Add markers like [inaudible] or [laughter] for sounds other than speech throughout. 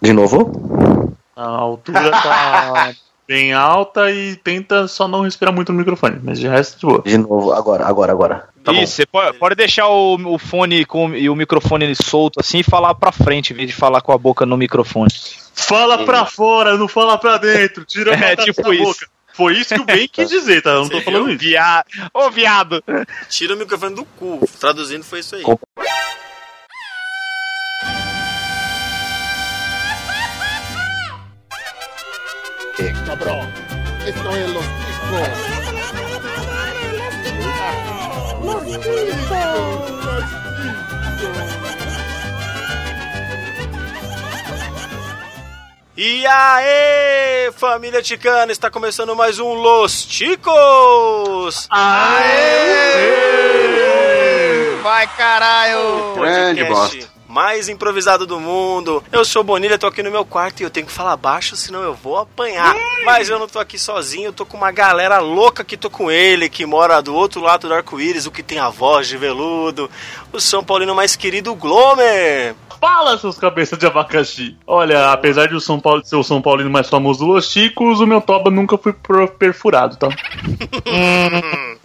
De novo? A altura tá [laughs] bem alta e tenta só não respirar muito no microfone, mas de resto de boa. De novo, agora, agora, agora. Tá Isso, você pode, pode, deixar o, o fone com, e o microfone solto assim e falar pra frente, em vez de falar com a boca no microfone. Fala pra fora, não fala pra dentro, tira a é, tipo isso. boca. Foi isso que o Ben quis dizer, tá? Eu não tô falando isso. Viado. Ô, viado! Tira o microfone do cu. Traduzindo foi isso aí. Cabrón, esto es los ticos. Los ticos. E aê, família ticana, está começando mais um Los Ticos! Aê! Vai caralho! Grande bosta mais improvisado do mundo. Eu sou Bonilha, tô aqui no meu quarto e eu tenho que falar baixo, senão eu vou apanhar. Mas eu não tô aqui sozinho, eu tô com uma galera louca que tô com ele, que mora do outro lado do arco-íris, o que tem a voz de veludo, o São Paulino mais querido, Glomer. Fala, seus cabeças de abacaxi! Olha, apesar de o São Paulo ser o São Paulino mais famoso do Los Chicos, o meu toba nunca foi perfurado, tá? [laughs]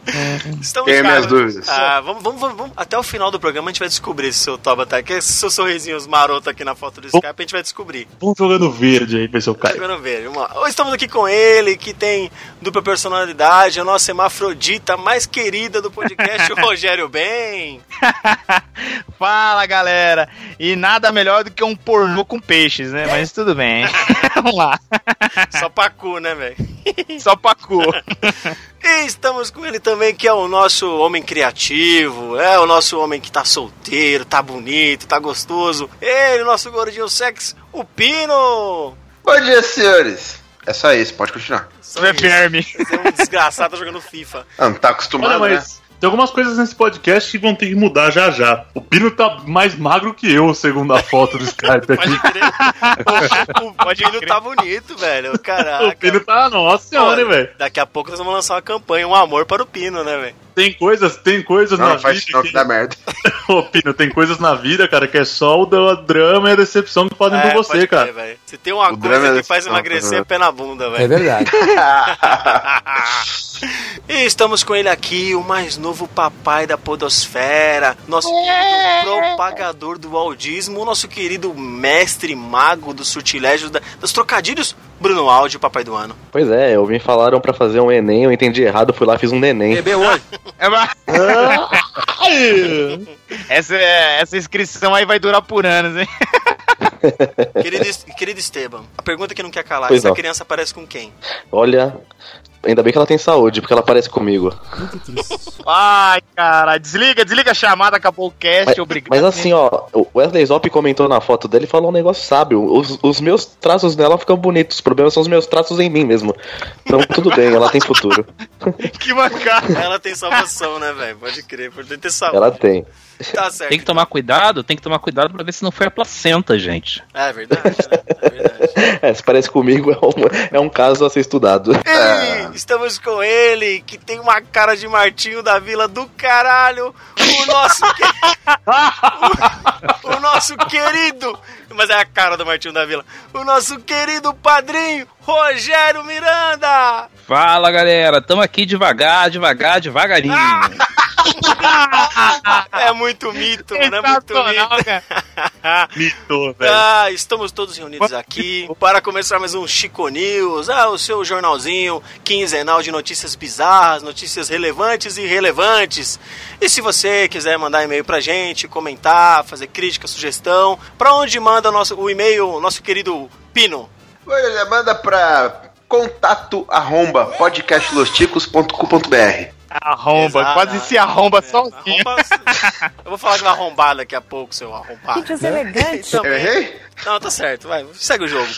Estamos Tenho minhas dúvidas. Ah, vamos, vamos, vamos, Até o final do programa a gente vai descobrir se o seu toba tá aqui. Se seu sorrisinho maroto aqui na foto do Skype, a gente vai descobrir. Vamos jogando verde aí pra caio. Jogando verde. Hoje estamos aqui com ele, que tem dupla personalidade, a nossa hermafrodita mais querida do podcast, o [laughs] Rogério Ben. [laughs] Fala, galera! E nada melhor do que um pornô com peixes, né? Mas tudo bem. [laughs] Vamos lá. Só pacu, né, velho? Só pacu. E estamos com ele também, que é o nosso homem criativo, é o nosso homem que tá solteiro, tá bonito, tá gostoso. Ele, o nosso gordinho sexy, o Pino! Bom dia, senhores. É só isso, pode continuar. Você é verme. É um desgraçado jogando FIFA. Ah, não tá acostumado, Olha, mas... né? Tem algumas coisas nesse podcast que vão ter que mudar já já. O Pino tá mais magro que eu, segundo a foto do Skype aqui. [laughs] Pode crer. O, Pino tá bonito, velho. Caraca. O Pino tá, nossa senhora, velho. Daqui a pouco nós vamos lançar uma campanha, um amor para o Pino, né, velho? Tem coisas, tem coisas não, na faz vida. Que dá merda. [laughs] Ô, Pino, tem coisas na vida, cara, que é só o drama e a decepção que podem é, por você, cara. Crer, Se tem uma o coisa que faz emagrecer, é pé na bunda, velho. É verdade. [laughs] e estamos com ele aqui, o mais novo papai da podosfera, nosso é. propagador do audismo, o nosso querido mestre mago dos surtilégios, da, dos trocadilhos, Bruno Aldi, o papai do ano. Pois é, eu me falaram para fazer um Enem, eu entendi errado, fui lá fiz um neném. Bebeu [laughs] hoje? É [laughs] essa, essa inscrição aí vai durar por anos, hein? querido, querido Esteban, a pergunta que não quer calar, pois essa não. criança parece com quem? Olha, Ainda bem que ela tem saúde, porque ela parece comigo. Ai, cara, desliga, desliga a chamada, acabou o cast, mas, obrigado. Mas assim, ó, o Wesley Zop comentou na foto dele e falou um negócio sábio. Os, os meus traços dela ficam bonitos, os problemas são os meus traços em mim mesmo. Então tudo bem, ela tem futuro. [laughs] que bacana. Ela tem salvação, né, velho? Pode crer, pode ter saúde. Ela tem. [laughs] Tá certo. Tem que tomar cuidado, tem que tomar cuidado pra ver se não foi a placenta, gente. É verdade, né? É verdade. [laughs] é, se parece comigo, é um, é um caso a ser estudado. Ei, estamos com ele, que tem uma cara de Martinho da Vila do caralho, o nosso, que... o, o nosso querido, mas é a cara do Martinho da Vila, o nosso querido padrinho, Rogério Miranda! Fala galera, tamo aqui devagar, devagar, devagarinho. [laughs] é muito mito, mano, é muito mito. [laughs] mito, velho. Ah, estamos todos reunidos aqui para começar mais um Chico News, ah, o seu jornalzinho quinzenal de notícias bizarras, notícias relevantes e irrelevantes. E se você quiser mandar e-mail pra gente, comentar, fazer crítica, sugestão, pra onde manda o, nosso, o e-mail, nosso querido Pino? Olha, manda pra contato arromba podcastlosticos.com.br Arromba, Exato, quase se arromba é, sozinho. Arromba, eu vou falar de uma arrombada daqui a pouco, seu arrombado. Que elegante. Eu errei? Não, tá certo, vai, segue o jogo.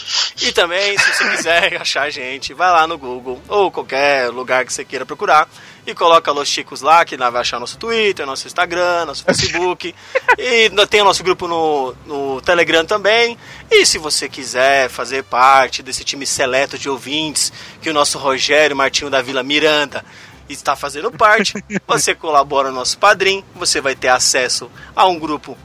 E também, se você quiser [laughs] achar a gente, vai lá no Google ou qualquer lugar que você queira procurar e coloca Los Chicos lá, que vai achar nosso Twitter, nosso Instagram, nosso Facebook. e tem o nosso grupo no, no Telegram também. E se você quiser fazer parte desse time seleto de ouvintes que o nosso Rogério Martinho da Vila Miranda está fazendo parte, [laughs] você colabora no nosso padrinho, você vai ter acesso a um grupo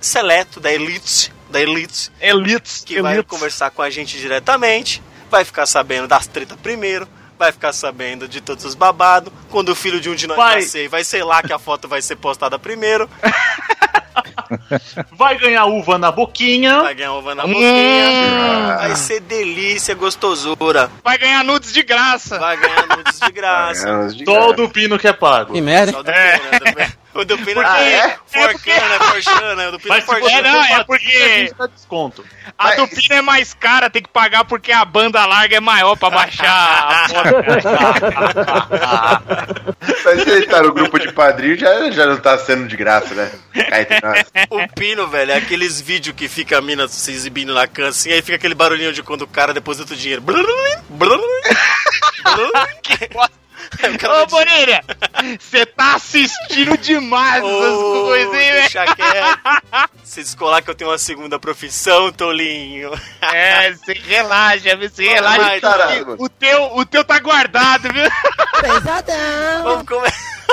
seleto da elite da Elite, Elites. que vai conversar com a gente diretamente, vai ficar sabendo das tretas primeiro, vai ficar sabendo de todos os babados. Quando o filho de um de nós Vai. nascer, vai ser lá que a foto vai ser postada primeiro, [laughs] Vai ganhar uva na boquinha. vai ganhar ovo na Hum. boquinha, vai ser delícia, gostosura, Vai ganhar nudes de graça. vai ganhar nudes de graça. De Só o Pino que é pago. Que merda. Só do É. Pino, né? [laughs] O do Pino Ah, é forcando, é forchando, é o do Pino é você É, não, é porque- desconto. A Mas- do Pino é mais cara, tem que pagar porque a banda larga é maior pra baixar a foto. [laughs] Mas se ele tá no grupo de padrinho, já, já não tá sendo de graça, né? O Pino, velho, é aqueles vídeos que fica a mina se exibindo na cama assim, aí fica aquele barulhinho de quando o cara deposita o dinheiro. Blululul, Ô, vai Bonilha, você tá assistindo demais essas "Ô, coisas, hein, velho? deixa quieto. Se descolar que eu tenho uma segunda profissão, Tolinho. É, você relaxa? Você relaxa. Ai, caralho. o, teu, o teu tá guardado, viu? Pesadão. Vamos, come...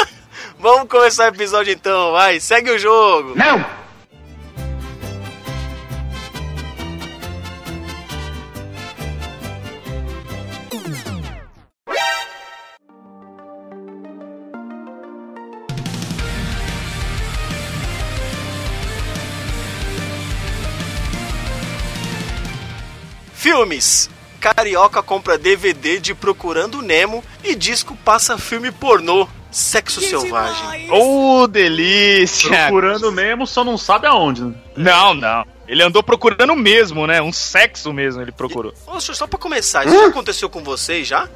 [laughs] Vamos começar o episódio então, vai, segue o jogo. Não! Filmes. Carioca compra DVD de Procurando Nemo e disco passa filme pornô. Sexo selvagem. Ô, delícia! Procurando mesmo, só não sabe aonde. né? Não, não. Ele andou procurando mesmo, né? Um sexo mesmo ele procurou. Ô, senhor, só pra começar, isso já aconteceu com vocês já?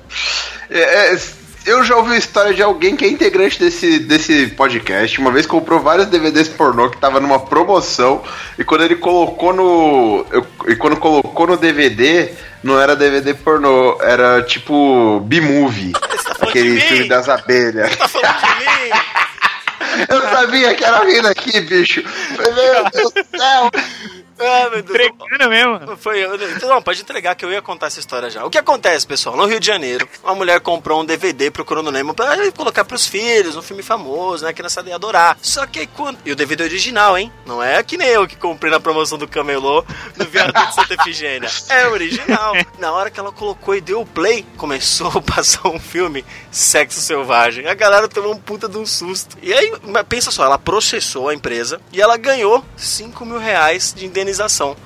É, é, eu já ouvi a história de alguém que é integrante desse, desse podcast. Uma vez comprou vários DVDs pornô que tava numa promoção. E quando ele colocou no. eu- e quando colocou no DVD, não era DVD pornô, era tipo B-movie. Você tá Aquele filme das abelhas. Tá falando de mim? [laughs] Eu sabia que era vindo aqui, bicho. Meu Deus do céu. Ah, meu Deus. Entregando mesmo. Foi, eu- então, não, pode entregar que eu ia contar essa história já. O que acontece, pessoal? No Rio de Janeiro, uma mulher comprou um DVD procurando Nemo pra colocar pros filhos, um filme famoso, né? Que nessa ia adorar. Só que aí quando. E o DVD original, hein? Não é que nem eu que comprei na promoção do Camelô no viaduto de Santa Efigênia. É original. Na hora que ela colocou e deu o play, começou a passar um filme Sexo Selvagem. A galera tomou um puta de um susto. E aí, pensa só, ela processou a empresa e ela ganhou 5 mil reais de indenização.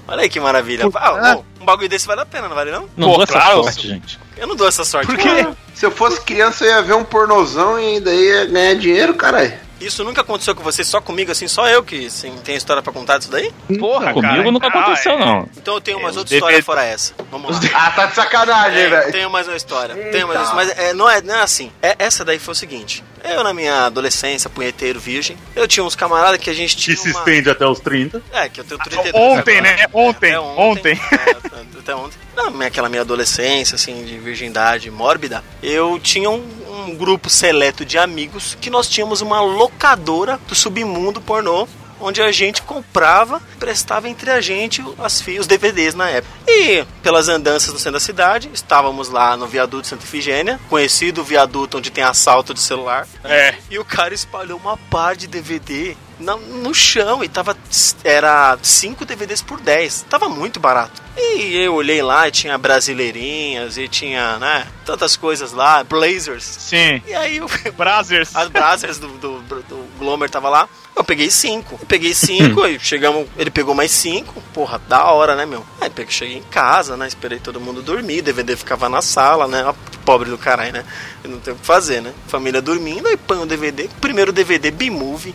Olha aí que maravilha. Ah, bom, um bagulho desse vale a pena, não vale não? Não Pô, dou essa claro. sorte, gente. Eu não dou essa sorte. Por quê? Se eu fosse criança, eu ia ver um pornozão e ainda ia ganhar dinheiro, caralho. Isso nunca aconteceu com você, só comigo, assim, só eu que assim, tem história pra contar disso daí? Porra, Comigo cara, nunca então, aconteceu, é. não. Então eu tenho mais os outra história DVD fora essa. Vamos lá. Ah, tá de sacanagem, É, velho. tenho mais uma história. Tenho mais uma, mas é, não, é, não é assim. É, essa daí foi o seguinte. Eu, na minha adolescência, punheteiro virgem, eu tinha uns camaradas que a gente Que tinha se uma... estende até os 30. É, que eu tenho 32 Ontem, agora. né? Ontem, Até ontem. É, até ontem. Na minha, aquela minha adolescência, assim, de virgindade mórbida, eu tinha um, um grupo seleto de amigos que nós tínhamos uma locadora do submundo pornô. Onde a gente comprava, prestava entre a gente as, os DVDs na época. E pelas andanças no centro da cidade, estávamos lá no viaduto Santa Efigênia, conhecido viaduto onde tem assalto de celular. É. E o cara espalhou uma par de DVD na- no chão e tava. Era 5 DVDs por 10. Tava muito barato. E eu olhei lá e tinha brasileirinhas e tinha, né? Tantas coisas lá, blazers. Sim. E aí eu, Brazzers. as brasas do, do, do Glomer tava lá. Eu peguei cinco. Eu peguei cinco, [laughs] aí chegamos. Ele pegou mais cinco. Porra, da hora, né, meu? Aí peguei, cheguei em casa, né? Esperei todo mundo dormir. DVD ficava na sala, né? Ó, Pobre do caralho, né? Eu não tenho o que fazer, né? Família dormindo, aí põe o DVD. Primeiro DVD, B-Movie.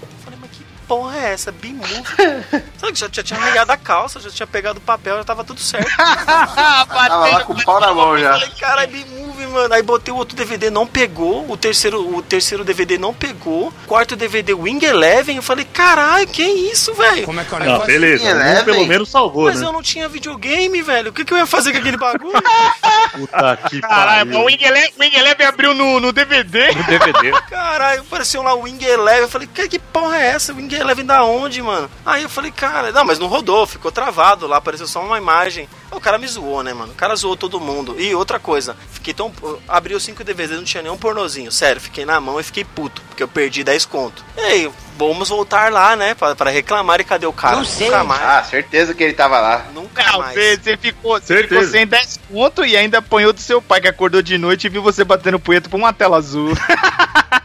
Porra é essa? B-Movie? [laughs] Sabe que já, já tinha arranhado a calça, já tinha pegado o papel, já tava tudo certo. [laughs] Tava lá com o pau na mão já. Falei, cara, é B-Movie, mano. Aí botei o outro DVD, não pegou. O terceiro, o terceiro DVD não pegou. Quarto DVD, Wing Eleven. Eu falei, caralho, que isso, velho? Como é que é o Não, negócio? beleza. Sim, Um né, pelo menos salvou, Mas né? eu não tinha videogame, velho. O que, que eu ia fazer com aquele bagulho? [laughs] Puta que Caralho, pariu. o Wing Eleven, o Wing Eleven abriu no, no DVD. No DVD. Caralho, apareceu lá o Wing Eleven. Eu falei, que, que porra é essa? Wing Eleven da onde, mano? Aí eu falei, cara, não, mas não rodou, ficou travado lá, apareceu só uma imagem. O cara me zoou, né, mano? O cara zoou todo mundo. E outra coisa, fiquei tão. Abriu cinco DVDs, não tinha nenhum pornozinho. Sério, fiquei na mão e fiquei puto, porque eu perdi 10 conto. E aí, vamos voltar lá, né? Pra, pra reclamar. E cadê o cara? Não sei. Nunca mais. Ah, certeza que ele tava lá. Nunca Não, mais. você, você ficou, você Certeza. ficou sem 10 pontos e ainda apanhou do seu pai que acordou de noite e viu você batendo punheta pra uma tela azul. [laughs]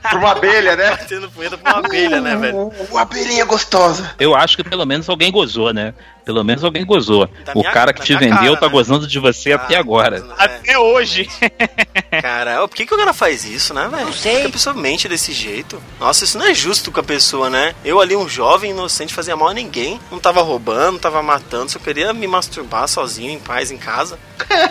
Por uma abelha, né? Batendo punheta pra uma abelha, né, velho? Uma abelhinha gostosa. Eu acho que pelo menos alguém gozou, né? Pelo menos alguém gozou. Da o minha- cara que te vendeu cara, tá né? gozando de você até Ah, agora. é. Até hoje. [laughs] Cara, por que, que o cara faz isso, né, velho? Não Por sei. que a pessoa mente desse jeito? Nossa, isso não é justo com a pessoa, né? Eu ali, um jovem inocente, fazia mal a ninguém. Não tava roubando, não tava matando, só queria me masturbar sozinho, em paz, em casa.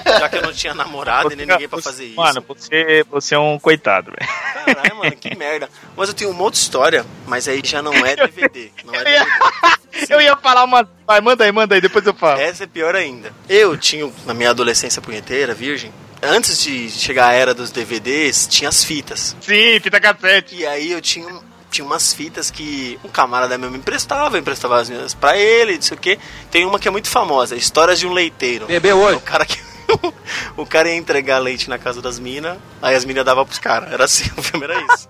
Já que eu não tinha namorado e nem ninguém pra fazer isso. Mano, você, você é um coitado, velho. Caralho, mano, que merda. Mas eu tenho uma outra história, mas aí já não é DVD. Não é Eu ia- DVD. Eu ia falar uma. Vai, manda aí, manda aí, depois eu falo. Essa é pior ainda. Eu tinha, na minha adolescência punheteira, virgem, antes de chegar a era dos DVDs, tinha as fitas. Sim, fita cassete. E aí eu tinha, tinha umas fitas que um camarada meu me emprestava, eu emprestava as minhas pra ele, não sei o quê. Tem uma que é muito famosa, Histórias de um Leiteiro. Bebeu O hoje? cara que. [laughs] o cara ia entregar leite na casa das minas, aí as minas davam pros caras. Era assim, [laughs] o filme era isso.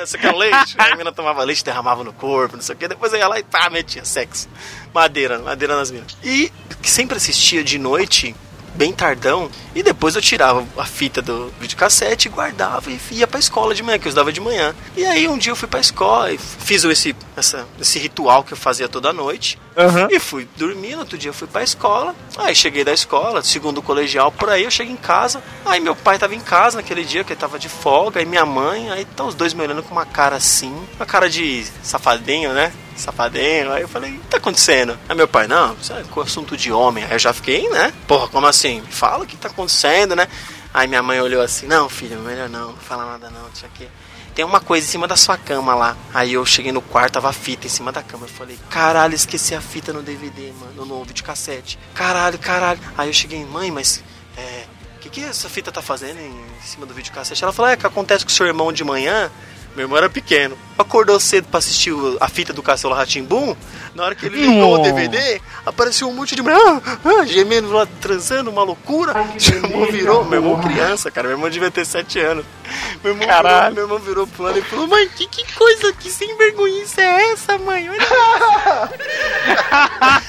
Você quer leite? Aí a mina tomava leite, derramava no corpo, não sei o que. Depois ia lá e pá, metia sexo. Madeira, madeira nas minas. E sempre assistia de noite, bem tardão, e depois eu tirava a fita do videocassete, guardava e ia pra escola de manhã, que eu estudava de manhã. E aí um dia eu fui pra escola e fiz esse, essa, esse ritual que eu fazia toda noite. Aham. E fui dormir, no outro dia eu fui pra escola. Aí cheguei da escola, segundo colegial, por aí eu cheguei em casa. Aí meu pai tava em casa naquele dia, que ele tava de folga, aí minha mãe, aí tá os dois me olhando com uma cara assim, uma cara de safadinho, né? Safadinho. Aí eu falei, o que tá acontecendo? Aí meu pai, não, isso é assunto de homem. Aí eu já fiquei, né? Porra, como assim? Me fala o que tá acontecendo, né? Aí minha mãe olhou assim, não, filho, melhor não, não fala nada não, deixa aqui tem uma coisa em cima da sua cama lá. Aí eu cheguei no quarto, tava a fita em cima da cama. Eu falei, caralho, esqueci a fita no DVD, mano, no videocassete. Caralho, caralho. Aí eu cheguei, mãe, mas é. O que, que essa fita tá fazendo em cima do videocassete? Ela falou, é que acontece com o seu irmão de manhã. Meu irmão era pequeno. Acordou cedo pra assistir a fita do Castelo Ratimbum. Na hora que ele ligou o. DVD, apareceu um monte de mulher ah, [laughs] ah, gemendo lá, transando, uma loucura. Meu irmão virou, meu irmão criança, cara. Meu irmão devia ter 7 anos. Meu irmão, virou, Caralho. meu irmão virou pro lado e falou: Mãe, que, que coisa, que sem vergonhice é essa, mãe? Olha [laughs]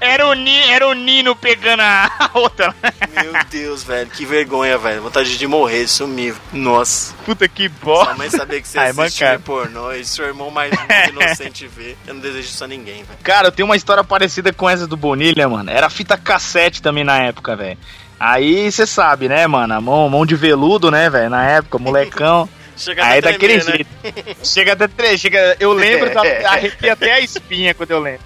Era o, Ni, era o Nino pegando a [laughs] outra. Meu Deus, velho, que vergonha, velho. Vontade de morrer, sumir. Nossa. Puta que Sua bosta. mãe saber que você Assiste mancada. filme pornô e seu irmão mais [laughs] inocente vê. Eu não desejo isso a ninguém, velho. Cara, eu tenho uma história parecida com essa do Bonilha, mano. Era fita cassete também na época, velho. Aí você sabe, né, mano? A mão, mão de veludo, né, velho? Na época, molecão. [laughs] Chega Aí daquele tremer, né? jeito. Chega até tre- chega, eu lembro, da, [laughs] arrepia até a espinha quando eu lembro.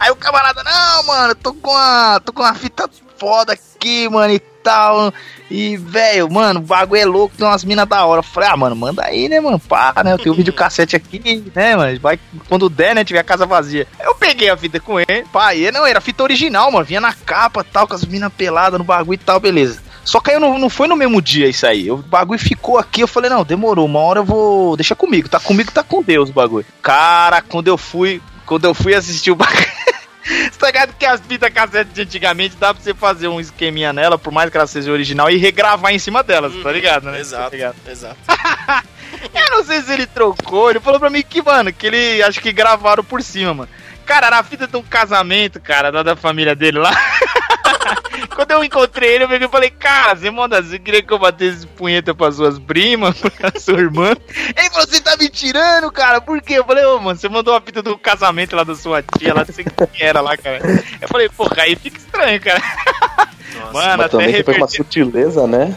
Aí o camarada, não, mano, tô com uma, tô com uma fita foda aqui, mano, e tal. E, velho, mano, o bagulho é louco, tem umas minas da hora. Eu falei, ah, mano, manda aí, né, mano, pá, né, eu tenho um videocassete aqui, né, mano, vai, quando der, né, tiver a casa vazia. Eu peguei a fita com ele, pá, e não, era fita original, mano, vinha na capa, tal, com as minas peladas no bagulho e tal, beleza. Só que não, não foi no mesmo dia isso aí. O bagulho ficou aqui, eu falei, não, demorou, uma hora eu vou. Deixa comigo, tá comigo, tá com Deus o bagulho. Cara, quando eu fui. Quando eu fui assistir o bagulho. [laughs] [laughs] Tá ligado que as fitas cassete de antigamente dá pra você fazer um esqueminha nela, por mais que ela seja original, e regravar em cima delas, tá ligado, né? Tá Exato, ligado? exato. [laughs] Eu não sei se ele trocou, ele falou pra mim que, mano, que ele acho que gravaram por cima, mano. Cara, era a fita de um casamento, cara, da, da família dele lá. [laughs] Quando eu encontrei ele, eu peguei e falei, cara, você manda você queria que eu batesse punheta pras suas primas, [laughs] pra sua irmã? Ele falou, você tá me tirando, cara, por quê? Eu falei, ô, mano, você mandou a fita do casamento lá da sua tia, lá, não sei o que era lá, cara. Eu falei, porra, aí fica estranho, cara. [laughs] Nossa. Mano, Mas até também foi com uma sutileza, né?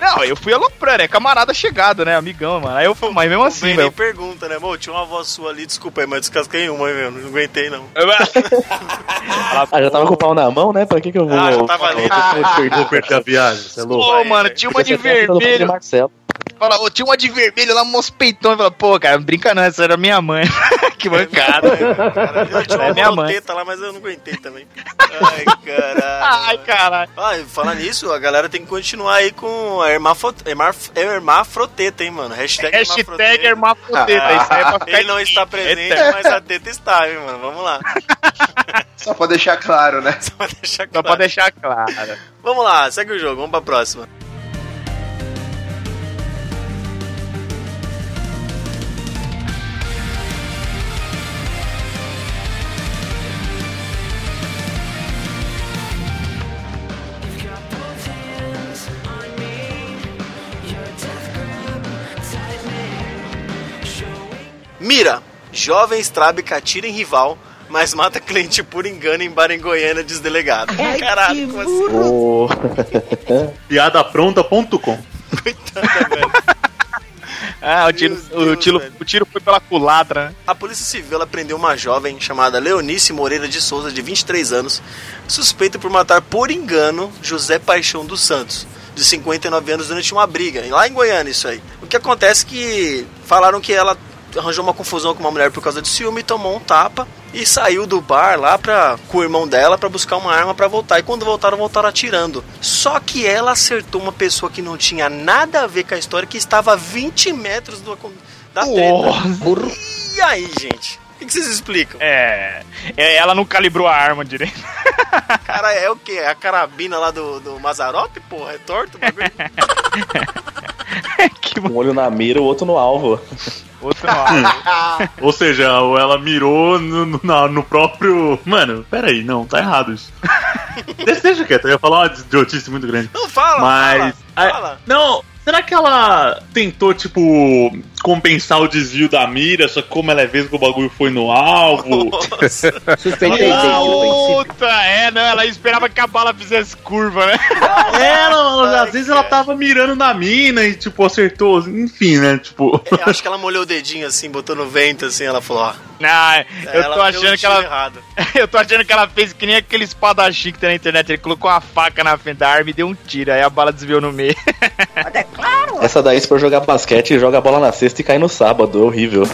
Não, eu fui aloprando, é camarada chegado, né, amigão, mano. Aí eu fui, mas mesmo assim, velho. nem pergunta, né? Mô, tinha uma voz sua ali, desculpa aí, mas descasquei uma, meu. Não aguentei, não. [laughs] Ah, já tava com o pau na mão, né? Pra que que eu vou... Ah, já tava ali. Vou perder a viagem, você é louco. Pô, mano, tinha uma de vermelho. Marcelo. Fala, ô, tinha uma de vermelho lá, mos peitão. Fala, pô, cara, não brinca não, essa era minha mãe. [laughs] que mancada. Cara, eu tinha É uma minha mãe. lá, mas eu não aguentei também. Ai, caralho. Ai, caralho. Ah, e falar nisso, a galera tem que continuar aí com a hermafo- hermaf- hermafroteta, hein, mano? Hashtag, Hashtag hermafroteta. hermafroteta. Isso aí é pra ficar Ele não está presente, Eita. mas a teta está, hein, mano? Vamos lá. [laughs] Só pra deixar claro, né? Só pra deixar Só claro. pra deixar claro. Vamos lá, segue o jogo, vamos pra próxima. Mira, jovem estrábica atira em rival, mas mata cliente por engano em bar em Goiânia, diz delegado. Caralho, como assim? Ô, [laughs] Piadapronta.com. Coitada, velho. [laughs] Ah, o tiro, Meu o, Deus, tiro, velho. o tiro foi pela culatra, né? A Polícia Civil prendeu uma jovem chamada Leonice Moreira de Souza, de 23 anos, suspeita por matar por engano José Paixão dos Santos, de 59 anos, durante uma briga, lá em Goiânia, isso aí. O que acontece é que falaram que ela arranjou uma confusão com uma mulher por causa de ciúme, tomou um tapa e saiu do bar lá pra, com o irmão dela pra buscar uma arma pra voltar. E quando voltaram, voltaram atirando. Só que ela acertou uma pessoa que não tinha nada a ver com a história, que estava a 20 metros do, da treta. E aí, gente? O que, que vocês explicam? É, é, ela não calibrou a arma direito. [laughs] Cara, é o quê? É a carabina lá do, do Mazarop, porra? É torto o bagulho? [laughs] que um olho na mira, o outro no alvo. outro não. [laughs] Ou seja, ela mirou no, no, no próprio. Mano, peraí, não, tá errado isso. Deixa, quieto, eu ia falar uma idiotice muito grande. Não, fala, Mas. fala, fala. Não, será que ela tentou, tipo, compensar o desvio da mira, só que como ela é vez que o bagulho foi no alvo? [laughs] Princípio. Puta, é, não, ela esperava que a bala fizesse curva, né? [laughs] ela, às vezes ela tava mirando na mina e, tipo, acertou, enfim, né? Tipo. Eu acho que ela molhou o dedinho assim, botou no vento assim, ela falou, ó. Não, eu ela tô achando que ela. errado. [laughs] Eu tô achando que ela fez que nem aquele espadachim que tem na internet. Ele colocou uma faca na frente da arma e deu um tiro. Aí a bala desviou no meio. [laughs] Essa daí, se for jogar basquete, joga a bola na sexta e cai no sábado. É horrível.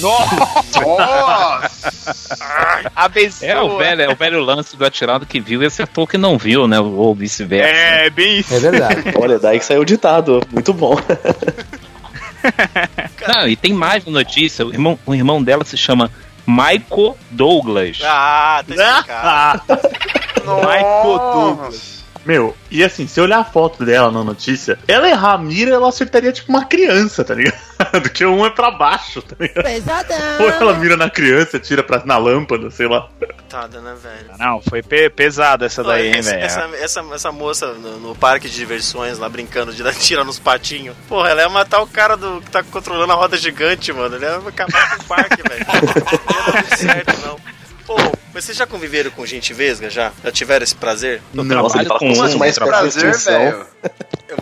Nossa! Nossa! [laughs] Abençoa. É o velho, é o velho lance do atirado que viu e acertou que não viu, né? Ou vice-versa. É, bem isso. É verdade. Olha, daí que saiu o ditado. Muito bom. Não, e tem mais uma notícia. O irmão, o irmão dela se chama Michael Douglas. Ah, tá explicado. [laughs] Michael Douglas. Meu, e assim, se eu olhar a foto dela na notícia, ela errar a mira, ela acertaria tipo uma criança, tá ligado? [laughs] Que um é pra baixo, tá ligado? Ou ela Pesadão. mira na criança, tira pra, na lâmpada, sei lá. Coitada, né, velho? Não, foi pe- pesado essa daí, hein, essa, velho. essa, essa, essa moça no, no parque de diversões lá brincando de dar tiro nos patinhos. Porra, ela ia matar o cara do, que tá controlando a roda gigante, mano. Ele ia acabar com o parque, [laughs] velho. Não muito certo, não. Pô, mas vocês já conviveram com gente vesga já? Já tiveram esse prazer? Eu ele trabalho com um, da Prazer, velho.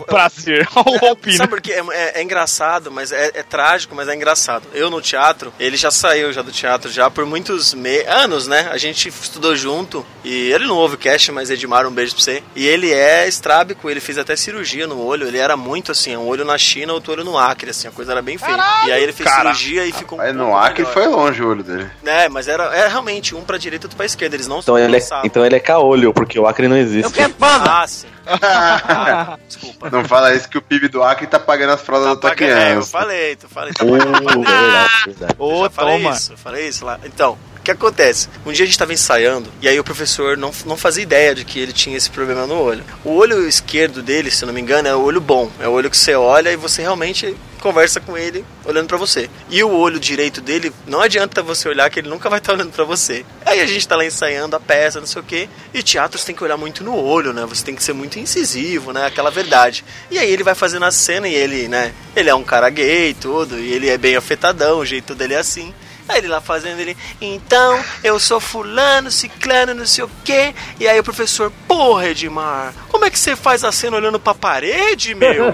Prazer. Olha o Alpino. Sabe por quê? É, é- é engraçado, mas é, é trágico, mas é engraçado. Eu no teatro, ele já saiu já do teatro já por muitos me- anos, né? A gente estudou junto e ele não ouve o cast, mas Edmar, um beijo pra você. E ele é estrábico, ele fez até cirurgia no olho. Ele era muito assim, um olho na China, outro olho no Acre, assim, a coisa era bem feia. e aí ele fez cara. cirurgia e ficou um Aí no Acre melhor. foi longe o olho dele. É, mas era, era realmente um pra direita pra esquerda. Eles não Então ele, é, então ele é caolho, porque o Acre não existe. Ah, sim. Ah, [laughs] desculpa. Não fala isso que o PIB do Acre tá pagando as fraldas da tua Paga- é, eu criança. falei, tu falei. Tá Uh, verdade, verdade. Eu Ô, já falei toma. isso, eu falei isso lá. Então, o que acontece? Um dia a gente estava ensaiando e aí o professor não, não fazia ideia de que ele tinha esse problema no olho. O olho esquerdo dele, se não me engano, é o olho bom. É o olho que você olha e você realmente conversa com ele olhando pra você. E o olho direito dele, não adianta você olhar que ele nunca vai estar olhando pra você. Aí a gente tá lá ensaiando a peça, não sei o quê. E teatro você tem que olhar muito no olho, né? Você tem que ser muito incisivo, né? Aquela verdade. E aí ele vai fazendo a cena e ele, né? Ele é um cara gay e tudo, e ele é bem afetadão, o jeito dele é assim. Aí ele lá fazendo ele, então eu sou fulano, ciclano, não sei o quê. E aí o professor, porra, Edmar, como é que você faz a cena olhando pra parede, meu?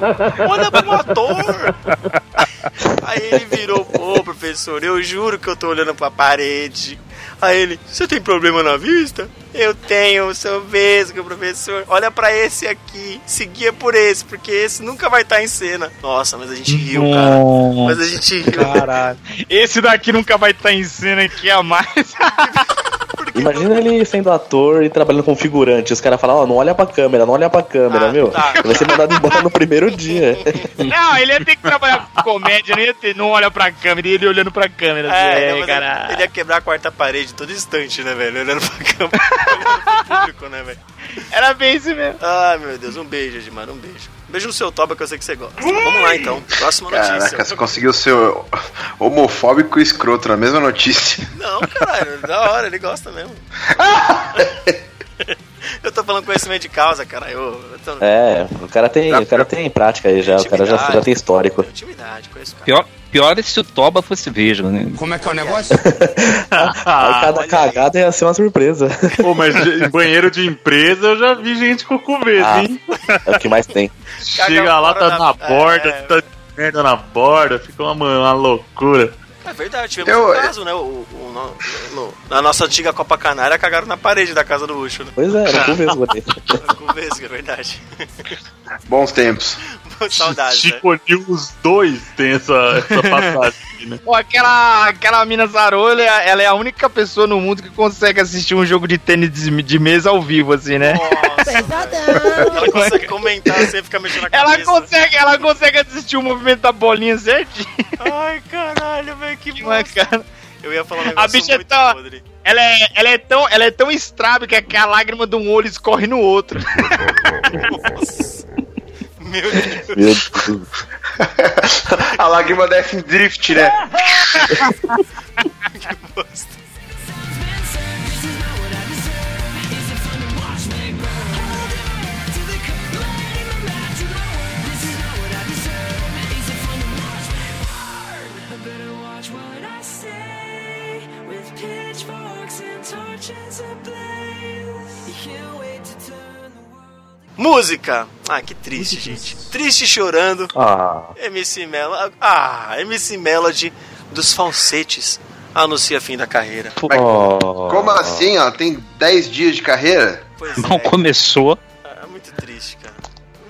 Olha pro ator. Aí ele virou, pô, professor, eu juro que eu tô olhando pra parede. Aí ele, você tem problema na vista? Eu tenho, sou vesgo, professor. Olha pra esse aqui, seguia por esse, porque esse nunca vai estar em cena. Nossa, mas a gente riu, cara. Mas a gente riu. Caralho. Esse daqui nunca vai estar em cena aqui a mais. [laughs] Imagina ele sendo ator e trabalhando como figurante. Os caras falam, ó, não olha pra câmera, não olha pra câmera, Ah, meu. tá. Vai ser mandado embora no primeiro dia. [laughs] Não, ele ia ter que trabalhar com comédia, não ia ter, não olha pra câmera, ele olhando pra câmera. É, É, não, mas cara. ele ia quebrar a quarta parede todo instante, né, velho? Olhando pra câmera, [laughs] olhando pro público, né, velho? Era bem isso mesmo. Ai, meu Deus, um beijo, Edmar, um beijo. Um beijo no seu toba que eu sei que você gosta. Vamos lá, então. Próxima Caraca, notícia. você conseguiu ser homofóbico e escroto na mesma notícia. Não, caralho, da hora, ele gosta mesmo. [laughs] Eu tô falando conhecimento de causa, cara. Eu, eu tô... É, o cara tem, o cara tem prática aí já, o cara já, já tem histórico. Intimidade, conheço o cara. Pior, pior é se o Toba fosse Vesgo, né? Como é que é o negócio? [laughs] Aí cada olha cagada ia ser uma surpresa. [laughs] Pô, mas em banheiro de empresa eu já vi gente com cu verde, Ah. hein? É o que mais tem. Chega lá, tá da- na borda, é. tá de merda na borda, fica uma, uma loucura. É verdade, tivemos Eu- um caso, né? O, o- no- na nossa antiga Copa Canária, cagaram na parede da casa do Ucho, né? Pois é, era com mesmo ali. Com vesgo, é verdade. Bons tempos. Saudades, né? Chico News 2 tem essa, essa passagem aqui, né? [laughs] Pô, aquela, aquela mina Zarolha, ela é a única pessoa no mundo que consegue assistir um jogo de tênis de, de mesa ao vivo, assim, né? Nossa. Ela consegue comentar sem ficar mexendo na Ela cabeça. consegue, ela consegue assistir o movimento da bolinha certinho. Ai, caralho, velho, que [laughs] é, cara? Eu ia falar um negócio bicha muito tá- podre. Ela é, ela é tão, ela é tão estrábica que a lágrima de um olho escorre no outro. [laughs] Meu Deus. Meu Deus. [laughs] A lágrima da F-Drift, né? [laughs] Que bosta. Música. Ah, que triste, gente. Triste chorando. Ah, MC Melody. Ah, MC Melody dos falsetes anuncia fim da carreira. oh. Como assim, ó? Tem 10 dias de carreira? Pois Não é. começou.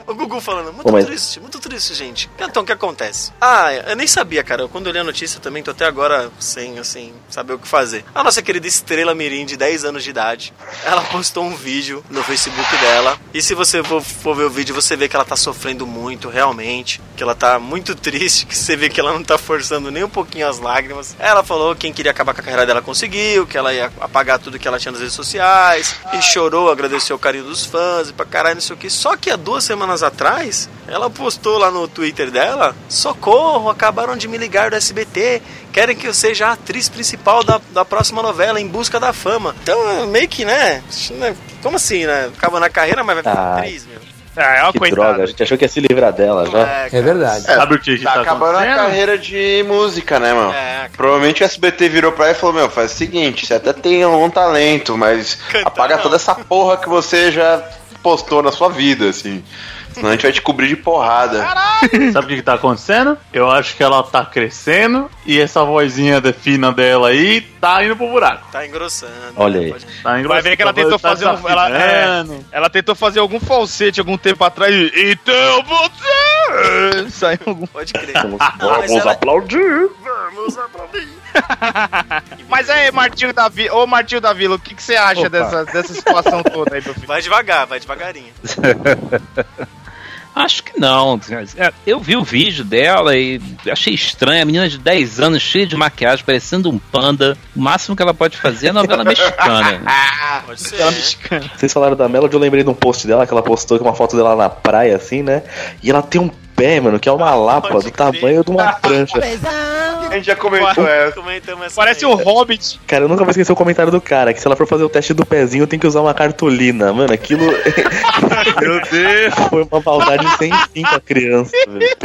O Gugu falando, muito mas- triste, muito triste, gente. Então, o que acontece? Ah, eu nem sabia, cara. Quando eu li a notícia também, tô até agora sem, assim, saber o que fazer. A nossa querida Estrela Mirim, de 10 anos de idade, ela postou um vídeo no Facebook dela. E se você for, for ver o vídeo, você vê que ela tá sofrendo muito, realmente. Que ela tá muito triste, que você vê que ela não tá forçando nem um pouquinho as lágrimas. Ela falou que quem queria acabar com a carreira dela conseguiu, que ela ia apagar tudo que ela tinha nas redes sociais. E chorou, agradeceu o carinho dos fãs e pra caralho, não sei o que. Só que há duas semanas atrás, ela postou lá no Twitter dela: Socorro, acabaram de me ligar do SBT. Querem que eu seja a atriz principal da, da próxima novela, Em Busca da Fama. Então, meio que, né? Como assim, né? Acaba na carreira, mas vai ficar Ah. atriz, meu. Ah, é uma Que coitada. droga, a gente achou que ia se livrar dela já. É, É verdade. Sabe o que, Tá tá, acabando a carreira de música, né, mano? É, Provavelmente o SBT virou pra ela e falou: Meu, faz o seguinte, você até tem um talento, mas Cantar apaga não. toda essa porra que você já postou na sua vida, assim. Senão a gente vai te cobrir de porrada. Sabe o que, que tá acontecendo? Eu acho que ela tá crescendo e essa vozinha de fina dela aí tá indo pro buraco. tá engrossando. Olha aí. Pode- Tá engrossando, Vai ver que ela tá tentou fazer um. Ela, é, ela tentou fazer algum falsete algum tempo atrás. e, Então você. [laughs] Saiu algum. Pode crer. Vamos, vamos ela- aplaudir. Vamos aplaudir. [laughs] Mas aí, Martinho da Vila. Ô, Martinho da Vila, o que, que você acha Opa. dessa, dessa situação toda aí, meu filho? Vai devagar, vai devagarinho. [laughs] Acho que não. É, Eu vi o vídeo dela e achei estranho. A menina de 10 anos, cheia de maquiagem, parecendo um panda. O máximo que ela pode fazer é novela mexicana. [laughs] Pode ser. Ela mexicana. Vocês falaram da Melody, eu lembrei de um post dela que ela postou com uma foto dela na praia, assim, né? E ela tem um pé, mano, que é uma lapa Pode do crer. tamanho de uma prancha. A gente já comentou essa. Comentamos essa Parece um hobbit. Cara, eu nunca vou esquecer o comentário do cara, que se ela for fazer o teste do pezinho, tem que usar uma cartolina. Mano, aquilo [laughs] Meu Deus! foi uma maldade sem fim com a criança, velho. [laughs]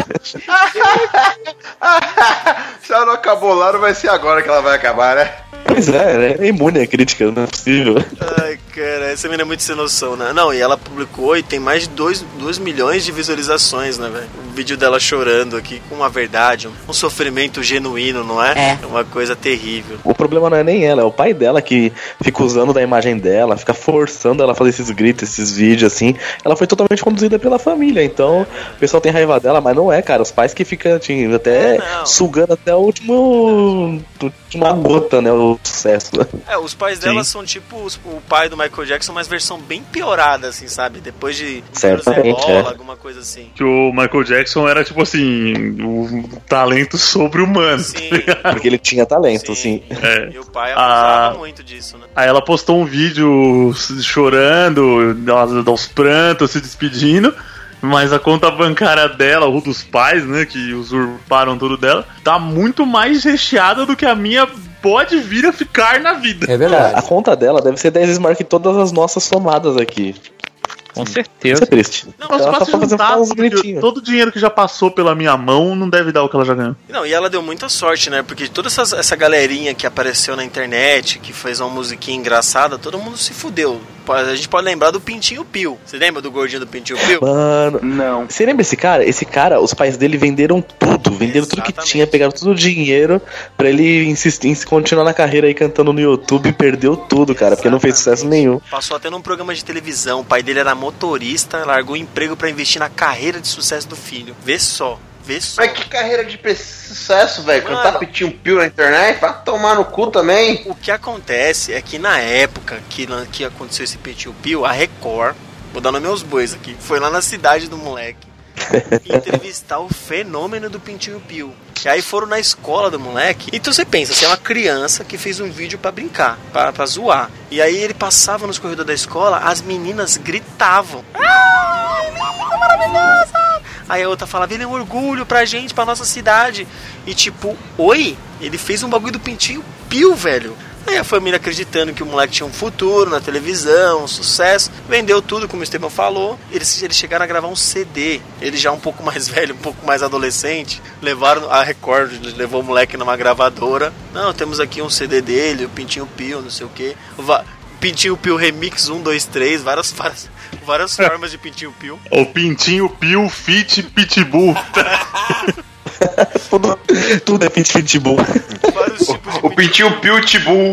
Se ela não acabou lá, não vai ser agora que ela vai acabar, né? Pois é, é imune a crítica, não é possível. Ai, cara, essa menina é muito sem noção, né? Não, e ela publicou e tem mais de 2 milhões de visualizações, né, velho? Vídeo dela chorando aqui com uma verdade, um, um sofrimento genuíno, não é? É. uma coisa terrível. O problema não é nem ela, é o pai dela que fica usando da imagem dela, fica forçando ela a fazer esses gritos, esses vídeos, assim. Ela foi totalmente conduzida pela família, então o pessoal tem raiva dela, mas não é, cara. Os pais que ficam assim, até É, sugando até o último. última gota, né? O sucesso. É, os pais dela são tipo os- o pai do Michael Jackson, mas versão bem piorada, assim, sabe? Depois de Certamente, é. alguma coisa assim. Que o Michael Jackson era tipo assim, um talento sobre-humano. Sim, Porque ele tinha talento, sim. assim. É. E o pai abusava Ah. muito disso, né? Aí ela postou um vídeo chorando, aos, aos prantos, se despedindo. Mas a conta bancária dela, ou dos pais, né, que usurparam tudo dela, tá muito mais recheada do que a minha pode vir a ficar na vida. É verdade. A conta dela deve ser 10 vezes maior que todas as nossas somadas aqui. Com Isso certeza. é triste. Não, mas ela só pra fazer juntar, uns gritinhos. todo o dinheiro que já passou pela minha mão não deve dar o que ela já ganhou. Não, e ela deu muita sorte, né? Porque toda essa, essa galerinha que apareceu na internet, que fez uma musiquinha engraçada, todo mundo se fudeu. A gente pode lembrar do Pintinho Pio. Você lembra do gordinho do Pintinho Pio? Mano, Não. você lembra esse cara? Esse cara, os pais dele venderam tudo, venderam tudo que Exatamente. tinha, pegaram todo o dinheiro pra ele insistir em continuar na carreira aí cantando no YouTube e perdeu tudo, cara, porque não fez sucesso nenhum. Passou até num programa de televisão. O pai dele era motorista, largou o emprego pra investir na carreira de sucesso do filho. Vê só, vê só. Mas que carreira de sucesso, velho. Cantar pitinho pio na internet, pra tomar no cu também. O que acontece é que na época que, que aconteceu esse Pintinho Pio, a Record, vou dar nome aos bois aqui, foi lá na cidade do moleque [laughs] entrevistar o fenômeno do Pintinho Pio. E aí foram na escola do moleque. Então você pensa, você é uma criança que fez um vídeo pra brincar, pra, pra zoar. E aí ele passava nos corredores da escola, as meninas gritavam. "Ai, menina maravilhosa!" Aí a outra falava, ele é um orgulho pra gente, pra nossa cidade. E tipo, oi? Ele fez um bagulho do Pintinho Pio, velho. Aí a família acreditando que o moleque tinha um futuro na televisão, um sucesso, vendeu tudo, como o Estevão falou. Eles, eles chegaram a gravar um CD. Ele já um pouco [laughs] mais velho, um pouco mais adolescente. Levaram a Record, levou o moleque numa gravadora. Não, temos aqui um CD dele, o Pintinho Pio, não sei o que. Pintinho Pio Remix 1, 2, 3, várias, várias, várias formas de Pintinho Pio. [laughs] O Pintinho Pio Fit Pitbull. [laughs] [laughs] tudo, tudo é pit pitbull. Vários tipos de O pintinho pio tibu.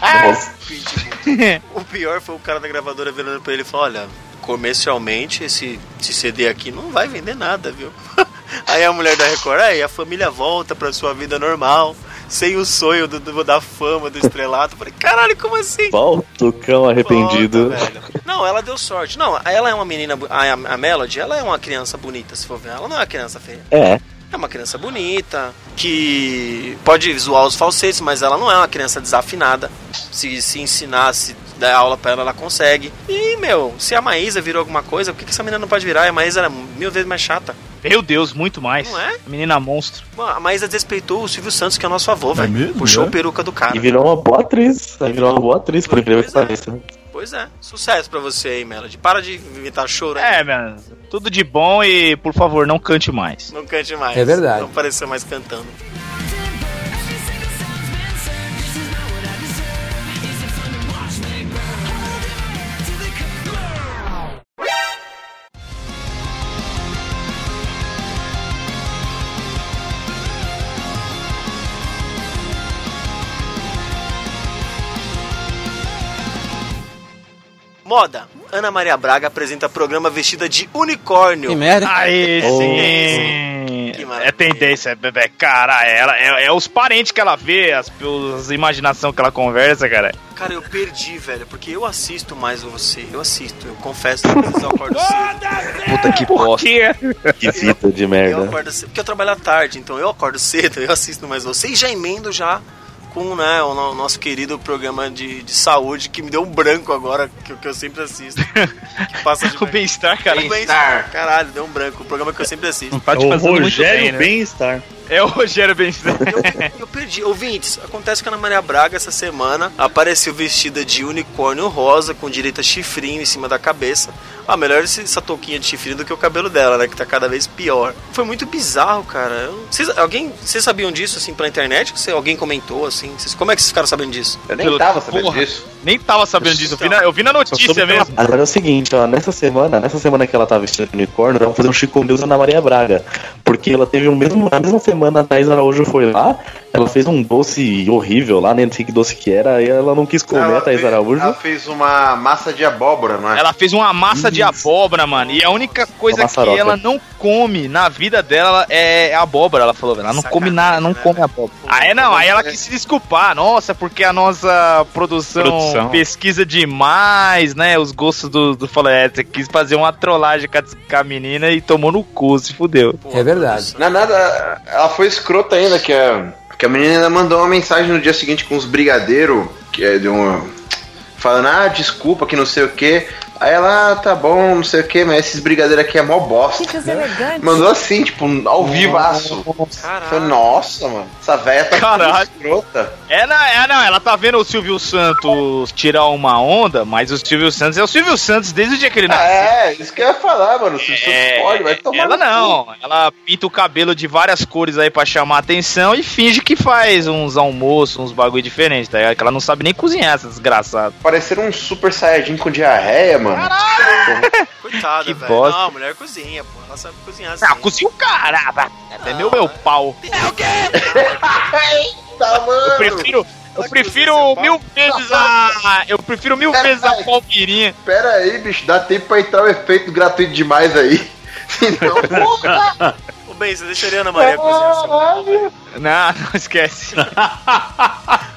Nossa. O pior foi o cara da gravadora virando pra ele e falou: Olha, comercialmente esse, esse CD aqui não vai vender nada, viu? Aí a mulher da Record, aí a família volta pra sua vida normal, sem o sonho do, do- da fama, do estrelato. Eu falei, caralho, como assim? Volta o cão arrependido. Volta. Não, ela deu sorte. Não, ela é uma menina. A, a Melody, ela é uma criança bonita, se for ver. Ela não é uma criança feia. É. É uma criança bonita, que pode zoar os falsetes, mas ela não é uma criança desafinada. Se, se ensinar, der aula pra ela, ela consegue. E, meu, se a Maísa virou alguma coisa, por que, que essa menina não pode virar? A Maísa era mil vezes mais chata. Meu Deus, muito mais. Não é? Menina monstro. Bom, A Maísa desrespeitou o Silvio Santos, que é nosso avô, velho. mesmo? Puxou É? a peruca do cara. E virou uma boa atriz. Aí virou uma boa atriz, por incrível que Pois é. pareça. Pois é, sucesso pra você aí, Melody. Para de inventar choro. É, mano. Tudo de bom e, por favor, não cante mais. Não cante mais. É verdade. Não parecer mais cantando. Moda. Ana Maria Braga apresenta programa vestida de unicórnio. Que merda. Aí Oh. sim. Que maravilha. É tendência, bebê. Cara, ela, é, é os parentes que ela vê, as, as imaginação que ela conversa, cara. Cara, eu perdi, velho, porque eu assisto mais você. Eu assisto, eu confesso que eu acordo cedo. Puta que bosta. Que fita de Eu merda. acordo cedo, porque eu trabalho à tarde, então eu acordo cedo, eu assisto mais você e já emendo já com né, o no- nosso querido programa de, de saúde que me deu um branco agora, que, que eu sempre assisto. Que passa de [laughs] O bem-estar, cara. O bem-estar. Caralho, deu um branco. O programa que eu sempre assisto. Não tá te o fazendo muito Rogério bem, né? Bem-Estar. É o Rogério Bem-estar. Eu, eu perdi. Ouvintes, acontece que a Ana Maria Braga essa semana apareceu vestida de unicórnio rosa com direito a chifrinho em cima da cabeça. Ah, melhor essa touquinha de chifrinho do que o cabelo dela, né? Que tá cada vez pior. Foi muito bizarro, cara. Vocês, alguém, vocês sabiam disso, assim, pela internet? Você, alguém comentou, assim? Vocês, como é que vocês ficaram sabendo disso? Eu nem Pelo- tava sabendo Porra. disso. Nem tava sabendo disso. Eu vi na, eu vi na notícia mesmo. Agora é o seguinte, ó, nessa semana, nessa semana que ela tava vestida de unicórnio, ela vai fazer um Chico News Ana Maria Braga. Porque ela teve o mesmo, na mesma semana a Thais Araújo foi lá, ela fez um doce horrível lá, nem sei que doce que era, e ela não quis comer a Thais fez, Araújo. ela fez uma massa de abóbora, não é? Ela fez uma massa de abóbora, mano. E a única coisa que ela não come na vida dela é abóbora, ela falou, velho. Ela não come Sacanagem, nada, não né, come abóbora. Aí não, aí ela quis se desculpar. Nossa, porque a nossa produção, Produção. pesquisa demais, né? Os gostos do, do falou, é, você quis fazer uma trollagem com a, menina e tomou no cu, se fudeu. Pô, É verdade. Não é nada, ela foi escrota ainda, que a, que a menina mandou uma mensagem no dia seguinte com os brigadeiros, que é de uma. Falando, ah, desculpa, que não sei o que. Aí ela, ah, tá bom, não sei o que, mas esses brigadeiros aqui é mó bosta. Mandou assim, tipo, ao vivaço. Caralho. Falei, nossa, mano, essa véia tá escrota. É, não, é, não, ela tá vendo o Silvio Santos tirar uma onda, mas o Silvio Santos é o Silvio Santos desde o dia que ele Ah, nasceu. é, isso que eu ia falar, mano. Se você É, pode, vai tomar. ela no cu. não, ela pinta o cabelo de várias cores aí pra chamar atenção e finge que faz uns almoços, uns bagulho diferentes, tá ligado? Que ela não sabe nem cozinhar, essa desgraçada. Parecendo um super saiyajin com diarreia, mano. Coitada, Que velho. bosta. Não, a mulher cozinha, pô. Ela sabe cozinhar assim. Ah, cozinha o caramba! É meu meu pau. Tá, Eu mano. prefiro, eu prefiro cozinha mil vezes a. Eu prefiro mil vezes a palmeirinha. Pera aí, bicho, dá tempo pra entrar o efeito gratuito demais aí. Então, porra, Ô, bem, você deixaria a Ana Maria cozinhar assim? caralho. Não, não esquece. [laughs]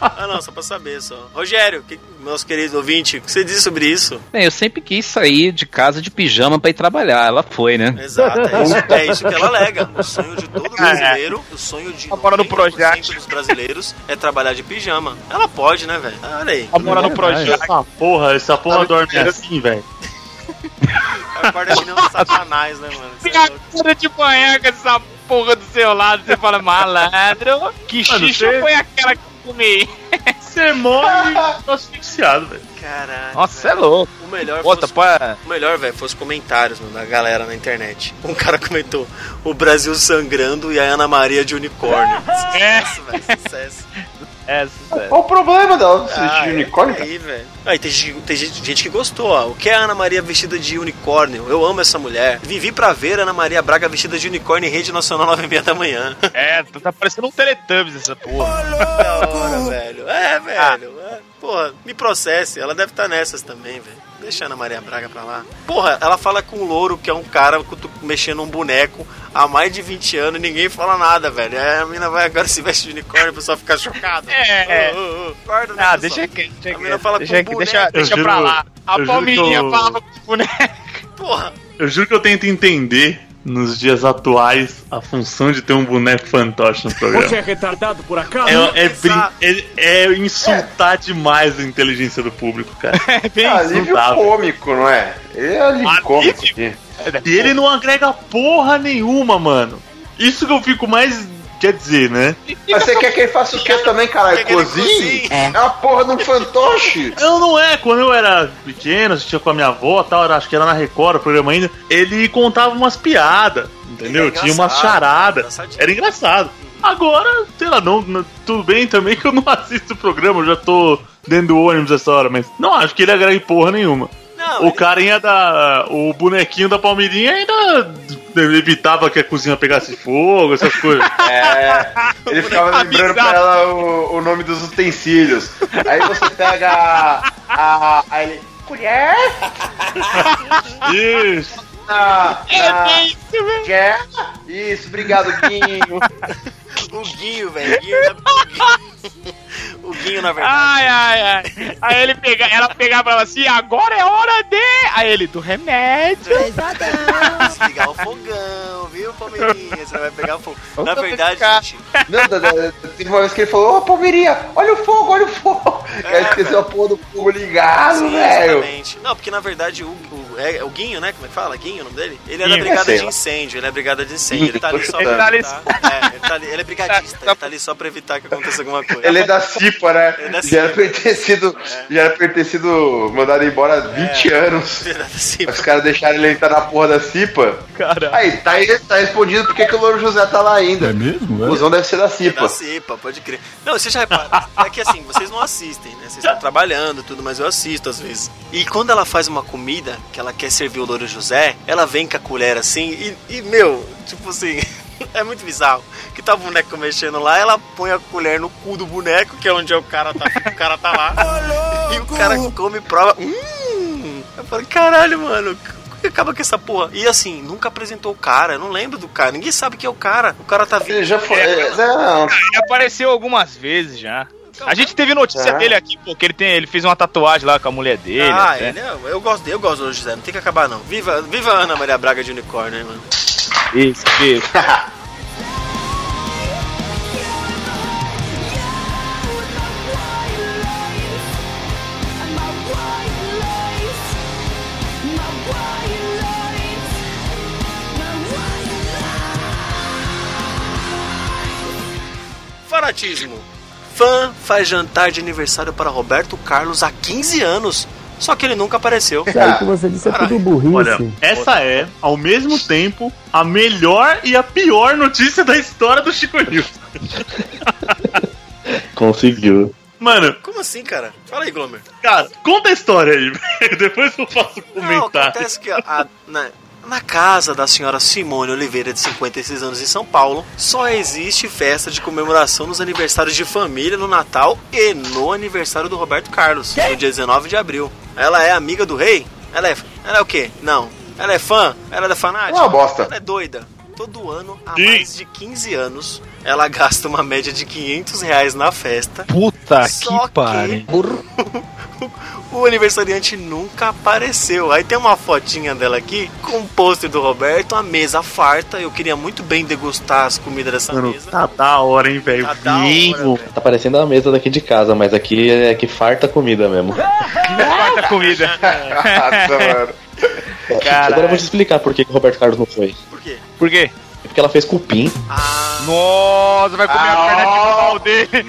Ah, não, só pra saber só. Rogério, que, meus queridos ouvintes, o que você diz sobre isso? Bem, eu sempre quis sair de casa de pijama pra ir trabalhar. Ela foi, né? Exato, é isso, é isso que ela alega. O sonho de todo [laughs] brasileiro, o sonho de Ela mora no 90% Projac. dos brasileiros é trabalhar de pijama. Ela pode, né, velho? Ah, Olha aí. Ela mora no projeto. Essa porra, essa porra dorme assim, velho. Acorda que nem um satanás, né, mano? Cê é Você louco. acorda de manhã com essa porra do seu lado, você fala, malandro, que Mano, xixa você- foi aquela que eu comi? [laughs] Você morre asfixiado, velho. Caralho. Nossa, você é louco. O melhor Bota fosse, pra... o melhor, velho, fosse comentários mano, da galera na internet. Um cara comentou: o Brasil sangrando e a Ana Maria de unicórnio. Sucesso, velho, sucesso. É, sucesso. Qual o problema dela Ah, assistir de unicórnio? cara? Aí, velho. Aí tem, gente- tem gente, gente que gostou, ó. O que é a Ana Maria vestida de unicórnio? Eu amo essa mulher. Vivi pra ver a Ana Maria Braga vestida de unicórnio em rede nacional 9 e meia da manhã. É, tu tá parecendo um Teletubbies essa porra. [laughs] da hora, velho. É, velho. É. Porra, me processe. Ela deve estar nessas também, velho. Deixa a Ana Maria Braga pra lá. Porra, ela fala com o louro, que é um cara mexendo um boneco há mais de 20 anos e ninguém fala nada, velho. Aí a mina vai agora [laughs] se veste de unicórnio e o pessoal fica chocado. É. Ô, ô, ô, Acorda, né, Ah, deixa quieto, deixa A mina fala Deixa, com que- boneco. deixa, deixa Eu pra juro- lá. A juro palmeirinha eu- falava com o boneco. Porra, Eu juro que eu tento entender, nos dias atuais, a função de ter um boneco fantoche no programa. Você é retardado por acaso? É, é, é- é insultar demais a inteligência do público, cara. [laughs] É bem Ah, alívio insultável. cômico, não é? Ele é alívio Alívio? cômico aqui. E ele não agrega porra nenhuma, mano. Isso que eu fico mais. Quer dizer, né? Mas você quer que ele faça o quê também, caralho? Cozinhe? cozinhe? É uma porra de um fantoche. Não, não é. Quando eu era pequeno, assistia com a minha avó e tal, acho que era na Record o programa ainda, ele contava umas piadas, entendeu? É Tinha umas charadas. Era engraçado. Agora, sei lá, não, não- tudo bem também que eu não [laughs] assisto o programa, eu já tô dentro do ônibus essa hora, mas não acho que ele agrega porra nenhuma. Não, O ele- carinha da. O bonequinho da Palmeirinha ainda evitava que a cozinha pegasse fogo, essas coisas. [laughs] É, ele ficava lembrando pra ela o, o nome dos utensílios. Aí você pega a. a, a ele, colher? [laughs] Isso. Na, É na, bem isso, velho. colher? Isso, obrigado, Guinho. O Guinho, velho. [laughs] O Guinho, o o na verdade. Ai, ai, ai. Aí ele pega, ela pegava ela assim, agora é hora de. Aí ele, do remédio. Desligar o fogão, viu, Palmeirinha? Você vai pegar fogo. Na verdade, ficar. gente, Não, da- da- teve uma vez que ele falou, ô Palmeirinha, olha o fogo, olha o fogo. É, Aí esqueceu a porra do fogo ligado, velho. exatamente. Não, porque na verdade o, o, é, o Guinho, né? Como é que fala? Guinho, o nome dele? Ele é da brigada É, de incêndio. Ele é brigada de incêndio. Ele tá ali só Ele pra tá evitar. É, ele, tá ali- ele é brigadista. Ele tá ali só pra evitar que aconteça alguma coisa. Ele é da CIPA, né? Ele é da já era CIPA. pra ele ter sido, já era pra ele ter sido mandado embora há 20 anos. [laughs] Ele é da CIPA. Os caras deixaram ele entrar na porra da CIPA. Caralho. Aí, tá, aí, tá respondido porque que o Louro José tá lá ainda. É mesmo? O cuzão deve ser da É CIPA. da CIPA, pode crer. Não, você já repara. É que assim, vocês não assistem, né? Vocês estão trabalhando e tudo, mas eu assisto às vezes. E quando ela faz uma comida, que ela quer servir o Louro José, ela vem com a colher assim e, e, meu, tipo assim. [laughs] É muito bizarro. Que tá o boneco mexendo lá, ela põe a colher no cu do boneco, que é onde é o cara tá, o cara tá lá. [laughs] E o cara come e prova. Hum! Eu falei, caralho, mano. Acaba com essa porra. E assim, nunca apresentou o cara. Eu não lembro do cara. Ninguém sabe quem é o cara. O cara tá vindo. Ele já foi. é, não, Ele apareceu algumas vezes já. A gente teve notícia Ah. dele aqui, pô, que ele, tem, ele fez uma tatuagem lá com a mulher dele. Ah, até. ele é, eu gosto dele, eu gosto do José, não tem que acabar não. Viva, viva a Ana Maria Braga de unicórnio, hein, mano. Isso, isso. Fanatismo. Fã faz jantar de aniversário para Roberto Carlos há 15 anos, só que ele nunca apareceu. Isso aí que você disse é tudo burrice. Olha, essa é, ao mesmo tempo, a melhor e a pior notícia da história do Chico News. [laughs] Conseguiu. Mano, Como assim, cara? Fala aí, Glomer. cara, conta a história aí. [laughs] Depois eu faço um Não, comentário. acontece que a- na, na casa da senhora Simone Oliveira, de 56 anos, em São Paulo, só existe festa de comemoração nos aniversários de família, no Natal e no aniversário do Roberto Carlos, no dia 19 de abril. Ela é amiga do rei? Ela é, ela é o quê? Não. Ela é fã? Ela é da fanática? Uma bosta. Ela é doida. Todo ano, há Sim. mais de 15 anos, ela gasta uma média de 500 reais na festa. Puta Só que pariu. [laughs] O aniversariante nunca apareceu. Aí tem uma fotinha dela aqui com o pôster do Roberto, a mesa farta. Eu queria muito bem degustar as comidas dessa Mano, mesa. tá da hora, hein, velho. Tá da hora. Tá parecendo a mesa daqui de casa, mas aqui é que farta comida mesmo. Quarta comida. [laughs] Adoro. Agora eu vou te explicar por que o Roberto Carlos não foi. Por quê? Por quê? É porque ela fez cupim. Ah, Nossa, vai comer a perna de pau [laughs] dele.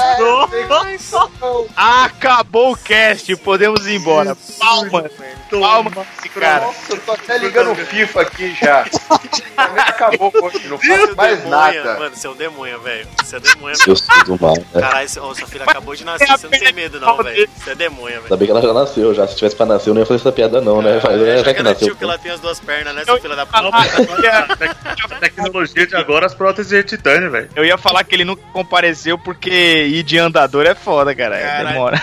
[laughs] Acabou o cast, podemos ir embora. Palma, palma esse cara. Nossa, eu tô até ligando o FIFA aqui já. Acabou hoje, não faço mais demonha. nada. Mano, você é um demonha, velho. Você é demonha. Deus do mal, né? Caralho, sua filha acabou de nascer. Você não tem medo, não, velho. Você é demonha, velho. Ainda bem que ela já nasceu, já. Se tivesse pra nascer, eu não ia fazer essa piada, não, né? É, Já já que nasceu. que ela tem as duas pernas, né, sua filha da puta? A tecnologia de agora, as próteses de titânio, velho. Eu ia falar que ele nunca compareceu porque ir de andador é foda, cara. Caralho. Demora.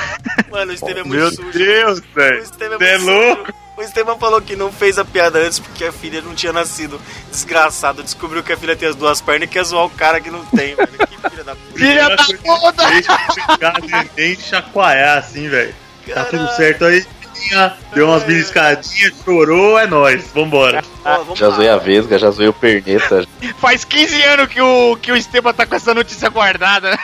Mano, o Estevam é muito Meu sujo. Deus, O velho. Estevam Você é muito sujo. louco? O Estevam falou que não fez a piada antes porque a filha não tinha nascido. Desgraçado, descobriu que a filha tem as duas pernas e quer zoar o cara que não tem, velho. Que filha da puta. Filha da puta! Deixa eu ficar neném e chacoalhar assim, velho. Tá tudo certo aí, menina. Deu umas beliscadinhas, chorou, é nóis. Vambora. Já zoei a Vesga, já zoei o Perneta. Faz 15 anos que o, que o Esteban tá com essa notícia guardada, né?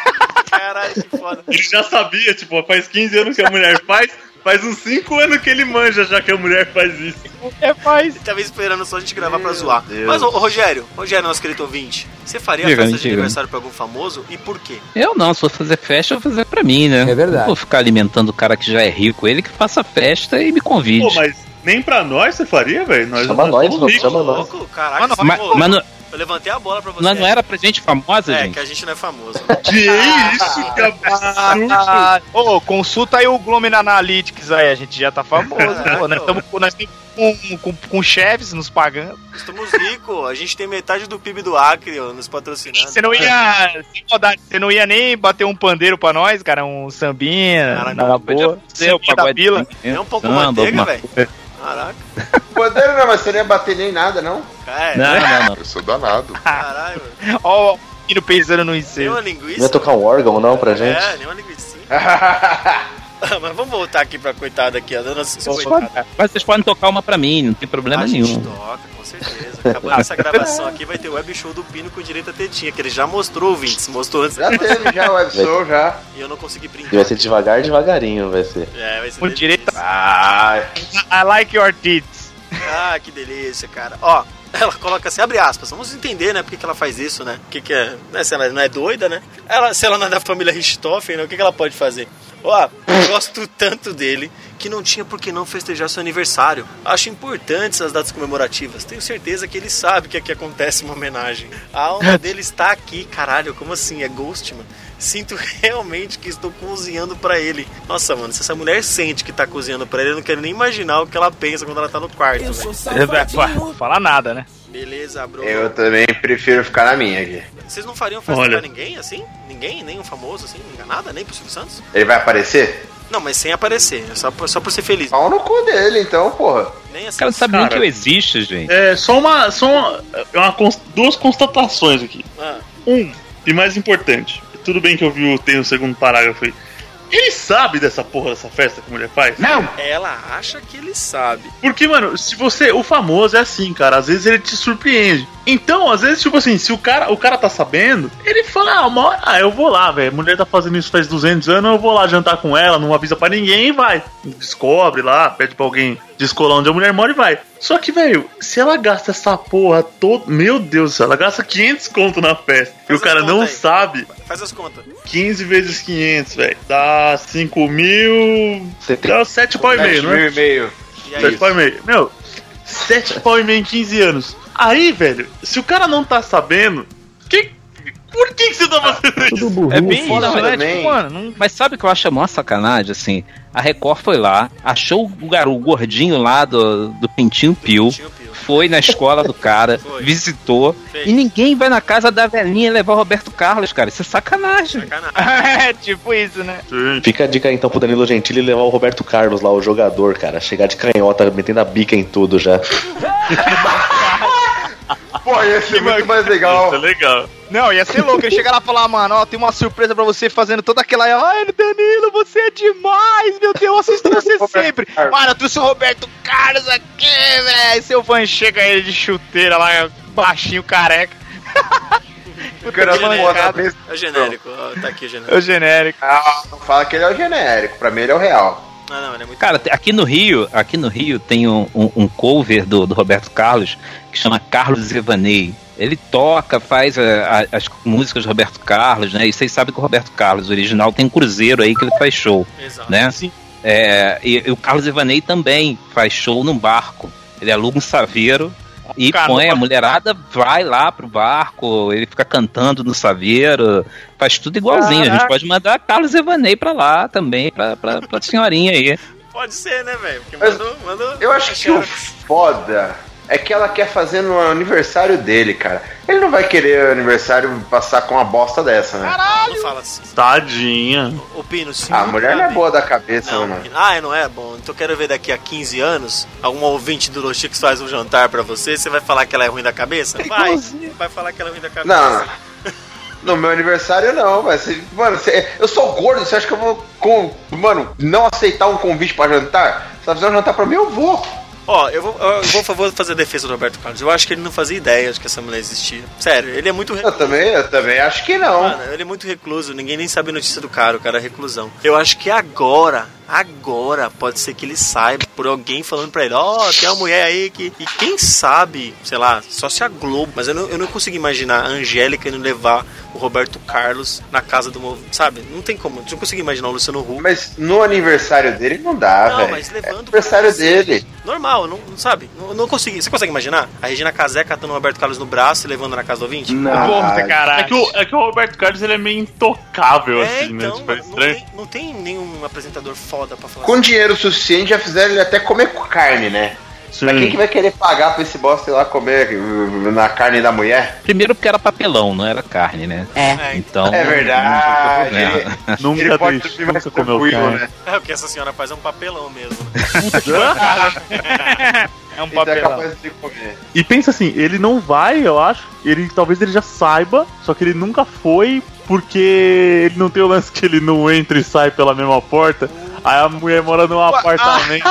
Caralho, que foda. Ele já sabia, tipo, faz 15 anos que a mulher faz, faz uns 5 anos que ele manja já que a mulher faz isso. É, faz. Ele tava esperando só a gente gravar pra zoar. Deus. Mas, ô, ô, Rogério, Rogério, nosso querido ouvinte, você faria Diga, festa de diga. aniversário pra algum famoso e por quê? Eu não, se for fazer festa, eu vou fazer pra mim, né? É verdade. Não vou ficar alimentando o cara que já é rico, ele que faça festa e me convide. Pô, mas nem pra nós você faria, velho? Nós Chama nós, somos não, ricos. chama nós. Louco, caraca, mas, mas não, eu levantei a bola pra você. mas não era pra gente famosa, É, gente? que a gente não é famoso. [laughs] Que isso, que absurdo. Ô, consulta aí o Glomer Analytics aí, a gente já tá famoso. pô, nós estamos nós tamo com, com, com chefes nos pagando. Estamos ricos, a gente tem metade do PIB do Acre ó, nos patrocinando. Você não ia. sem maldade, Você não ia nem bater um pandeiro pra nós, cara? Um sambinha. Cara, na não, boa. Ser o Sambinha da pagode vila. Nem um pouco samba, manteiga, alguma velho. coisa. Caraca. [laughs] Bandeira não, mas você não ia bater nem nada, não? É, Não, não, não. Eu sou danado. caralho, velho. [laughs] Ó, o menino pensando no incêndio. uma Não ia linguiça. tocar um órgão, não, pra gente? É, nem uma linguiça. [laughs] [laughs] Mas vamos voltar aqui pra coitada aqui, a dona Pode- coitada. Mas vocês podem tocar uma pra mim, não tem problema a nenhum. gente toca, com certeza. Acabando essa gravação aqui, vai ter o web show do Pino com direito a tetinha, que ele já mostrou, ouvintes. Mostrou antes Já teve, já, o webshow, já. e eu não consegui E vai ser devagar, devagarinho, vai ser. É, vai ser Com direito Ah, I like your tits. Ah, que delícia, cara. Ó, ela coloca assim, abre aspas, vamos entender, né, por que, que ela faz isso, né? O que, que é, né, se ela não é doida, né? Ela, se ela não é da família Richthofen, né, o que, que ela pode fazer? Ó, eu gosto tanto dele que não tinha por que não festejar seu aniversário. Acho importantes as datas comemorativas. Tenho certeza que ele sabe que aqui acontece uma homenagem. A alma [laughs] dele está aqui, caralho, como assim? É Ghost, mano? Sinto realmente que estou cozinhando pra ele. Nossa, mano, se essa mulher sente que tá cozinhando pra ele, eu não quero nem imaginar o que ela pensa quando ela tá no quarto. É, pá, Fala nada, né? Beleza, bro. eu também prefiro ficar na minha aqui. Vocês não fariam festa Olha. pra ninguém, assim? Ninguém? Nem um famoso, assim? Nada? Nem pro Silvio Santos? Ele vai aparecer? Não, mas sem aparecer. É só, por- só por ser feliz. Pau no cu dele, então, porra. Nem assim. O cara não sabe nem que eu existo, gente. É, só uma. Só uma, uma cons- duas constatações aqui. Ah, Um, e mais importante, tudo bem que eu vi o, tem o segundo parágrafo aí. Ele sabe dessa porra dessa festa que a mulher faz? Não! Ela acha que ele sabe. Porque, mano, se você. O famoso é assim, cara. Às vezes ele te surpreende. Então, às vezes, tipo assim, se o cara, o cara tá sabendo, ele fala, ah, uma hora, ah, eu vou lá, velho. A mulher tá fazendo isso faz 200 anos, eu vou lá jantar com ela, não avisa pra ninguém e vai. Descobre lá, pede pra alguém descolar onde a mulher mora e vai. Só que, velho, se ela gasta essa porra toda. Meu Deus do céu, ela gasta 500 conto na festa. e o cara não aí. sabe. Faz as contas. 15 vezes 500, velho. Dá 5 mil. Dá 7 pau e meio, não é? mil e meio. E aí? 7 pau e meio. Meu, 7 pau e meio em 15 anos. Aí, velho, se o cara não tá sabendo, por que, que você tá fazendo isso? Tudo burrinho. É bem foda, isso, né? Tipo, mano, não- Mas sabe o que eu acho a maior sacanagem, assim? A Record foi lá, achou o garoto gordinho lá do, do Pintinho Pio, Tio Pio. foi na escola do cara, [laughs] Foi. visitou, Fez. e ninguém vai na casa da velhinha levar o Roberto Carlos, cara. Isso é sacanagem. Sacanagem. [laughs] é, tipo isso, né? Sim. Fica a dica então pro Danilo Gentili levar o Roberto Carlos lá, o jogador, cara. Chegar de canhota, metendo a bica em tudo já. [laughs] Pô, ia ser muito mais legal. Isso é legal. Não, ia ser louco. Ele chegar lá e falar, mano, ó, tem uma surpresa pra você fazendo toda aquela. Ai, Danilo, você é demais, meu Deus, eu assisto você sempre. Mano, eu trouxe o Roberto Carlos aqui, velho. Seu fã chega ele de chuteira lá, baixinho, careca. [laughs] O cara não genérico. É o genérico. tá aqui o É genérico. o genérico. Ah, não fala que ele é o genérico. Pra mim, ele é o real. Não, não, ele é muito. Cara, aqui no Rio, aqui no Rio tem um, um- um cover do, do Roberto Carlos que chama Carlos Evanei. Ele toca, faz a- a- as músicas do Roberto Carlos, né? E vocês sabem que o Roberto Carlos, original, tem um cruzeiro aí que ele faz show, Exato. né? Sim. É, e, e o Carlos Evanei também faz show num barco. Ele aluga um saveiro e Cara, põe a mulherada, vai lá pro barco, ele fica cantando no saveiro, faz tudo igualzinho. A gente Caraca. pode mandar Carlos Evanei pra lá também, pra, pra, pra senhorinha aí. Pode ser, né, velho? Mandou, mandou. Eu acho que o foda é que ela quer fazer no aniversário dele, cara. Ele não vai querer o aniversário passar com uma bosta dessa, né? Não fala assim. Tadinha. Ô, Pino, sim. A mulher não é boa da cabeça, Não, mano. Pino. Ah, não é bom. Então eu quero ver daqui a 15 anos, algum ouvinte do Los Chicos faz um jantar pra você, você vai falar que ela é ruim da cabeça? Vai. Vai falar que ela é ruim da cabeça. Não, não. No meu aniversário não, mas você- mano, você- eu sou gordo, você acha que eu vou com, mano, não aceitar um convite pra jantar? Se ela fizer um jantar pra mim, eu vou. Ó, eu vou, eu vou, eu vou fazer a defesa do Roberto Carlos. Eu acho que ele não fazia ideia de que essa mulher existia. Sério, ele é muito Eu recluso. também, eu também acho que não. Mano, ele é muito recluso, ninguém nem sabe a notícia do cara, o cara é reclusão. Eu acho que agora, agora, pode ser que ele saiba por alguém falando pra ele, ó, tem uma mulher aí que. E quem sabe, sei lá, só se a Globo. Mas eu não, eu não consigo imaginar a Angélica indo levar o Roberto Carlos na casa do. Sabe? Não tem como. Eu não consigo imaginar o Luciano Huck. Mas no aniversário dele não dá, Não, velho. mas É levando aniversário pra você. dele. Normal, não, não sabe? Não, não consegui. Você consegue imaginar? A Regina Casé catando o Roberto Carlos no braço e levando na casa do ouvinte? Porra, É caralho. que, o, é que o Roberto Carlos ele é meio intocável, É, assim, né? então, Tipo, é não, estranho. tem, não tem nenhum apresentador foda pra falar Com assim. dinheiro suficiente já fizeram ele até comer carne, né? Sim. Mas quem que vai querer pagar pra esse bosta ir lá comer na carne da mulher? Primeiro porque era papelão, não era carne, né? É, Então. É verdade. não tem problema. Nunca Ele dormir mais nunca comeu carne. né? É, o que essa senhora faz é um papelão mesmo. [laughs] É um Então é papelão. comer. E pensa assim, ele não vai, eu acho. Ele talvez ele já saiba, só que ele nunca foi porque ele não tem o lance que ele não entra e sai pela mesma porta. Aí a mulher mora num apartamento,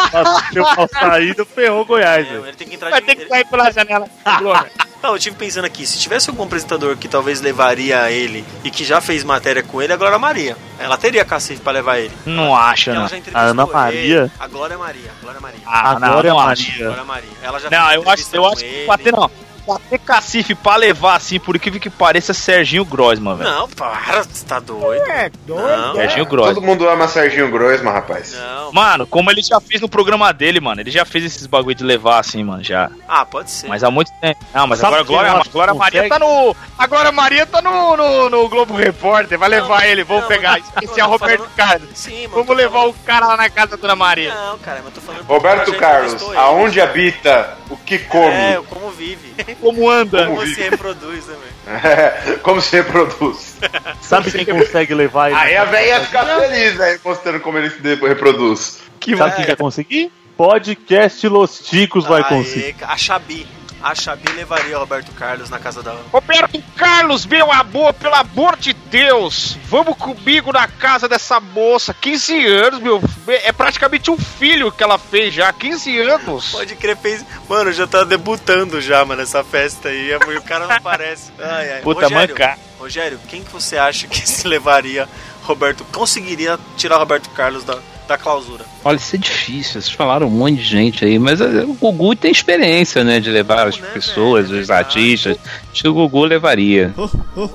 deu uma saída, ferrou Goiás. É, velho. ele tem que entrar Vai de... ter que ele- sair pela janela. [laughs] Não, eu tive pensando aqui, se tivesse algum apresentador que talvez levaria ele e que já fez matéria com ele, é a Glória Maria. Ela teria cacife pra levar ele. Não acho, Ela não. já entrevistou A Ana ele. Maria? A Glória Maria. a Glória Maria. Ah, Agora é não, não a acho. Maria. Glória Maria. Ela já Não, eu acho, eu acho que ele. bater não. Bater cacife pra levar assim, por incrível que pareça, Serginho Grossman, velho. Não, para, você tá doido. É, Não, Serginho Grossman. Todo mundo ama Serginho Grossman, rapaz. não. Mano, como ele já fez no programa dele, mano. Ele já fez esses bagulho de levar assim, mano, já. Ah, pode ser. Mas há muito tempo. Não, mas Sabe agora a Glória, que Glória Maria tá no. A Glória Maria tá no, no, no Globo Repórter. Vai levar ele, vamos não, pegar. Esse não, é Roberto falando- Carlos. Sim, mano. Vamos levar falando- o cara lá na casa da Dona Maria. Não, cara, mas eu tô falando. Roberto Carlos, aonde habita, o que come, É, como vive. Como anda? Como se reproduz também. como se reproduz. Sabe quem consegue levar ele? Aí a velha ia ficar feliz, né? Mostrando como ele se reproduz. Que Sabe quem quer conseguir? Podcast Los Ticos vai Aê, conseguir. A Xabi. A Chabi levaria o Roberto Carlos na casa da. Roberto Carlos, meu amor, pelo amor de Deus, vamos comigo na casa dessa moça. 15 anos, meu. É praticamente um filho que ela fez já, 15 anos. Pode crer, fez. Mano, já tá debutando já, mano, essa festa aí. E o cara não aparece. Ai, ai. Puta, Rogério, manca. Rogério, quem que você acha que [laughs] se levaria Roberto. Conseguiria tirar o Roberto Carlos da, da clausura? Olha, isso é difícil. Vocês falaram um monte de gente aí, mas eh, o Gugu tem experiência, né? De levar as pessoas, os artistas. Acho que o Gugu levaria.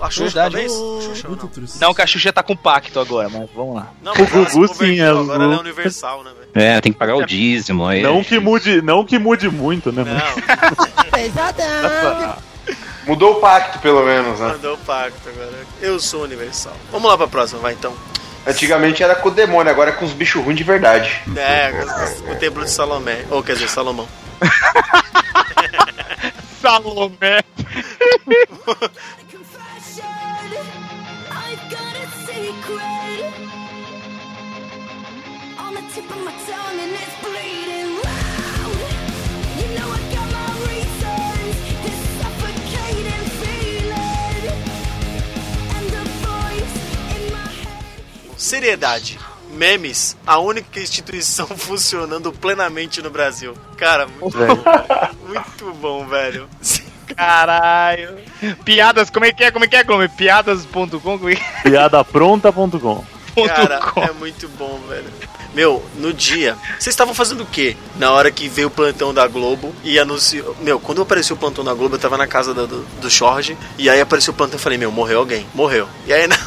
A Xuxa, Verdade. talvez? Xuxa, ou não? Não, que a Xuxa tá com pacto agora, mas vamos lá. Não, O Gugu, sim, é o Agora ela é universal, né, velho? É, tem que pagar o dízimo aí. Não que mude, não que mude muito, né? mano? [laughs] Mudou o pacto, pelo menos, né? Mandou o pacto agora. Eu sou universal. Vamos lá pra próxima, vai então. Antigamente era com o demônio, agora é com os bichos ruins de verdade. É, o templo de Salomé. Ou quer dizer, Salomão. [laughs] Salomé. I've got a secret on the tip of my tongue and it's bleeding loud. You know I Seriedade. Memes, a única instituição [laughs] funcionando plenamente no Brasil. Cara, muito bom. Muito bom, velho. Caralho. Piadas, como é que é? Como é que é, Glomer? Piadas.com? É é? Piadapronta.com. Cara, é muito bom, velho. Meu, no dia, vocês estavam fazendo o quê? Na hora que veio o plantão da Globo e anunciou. Meu, quando apareceu o plantão da Globo, eu tava na casa do, do, do Jorge. E aí apareceu o plantão e falei, meu, morreu alguém. Morreu. E aí, [laughs] na,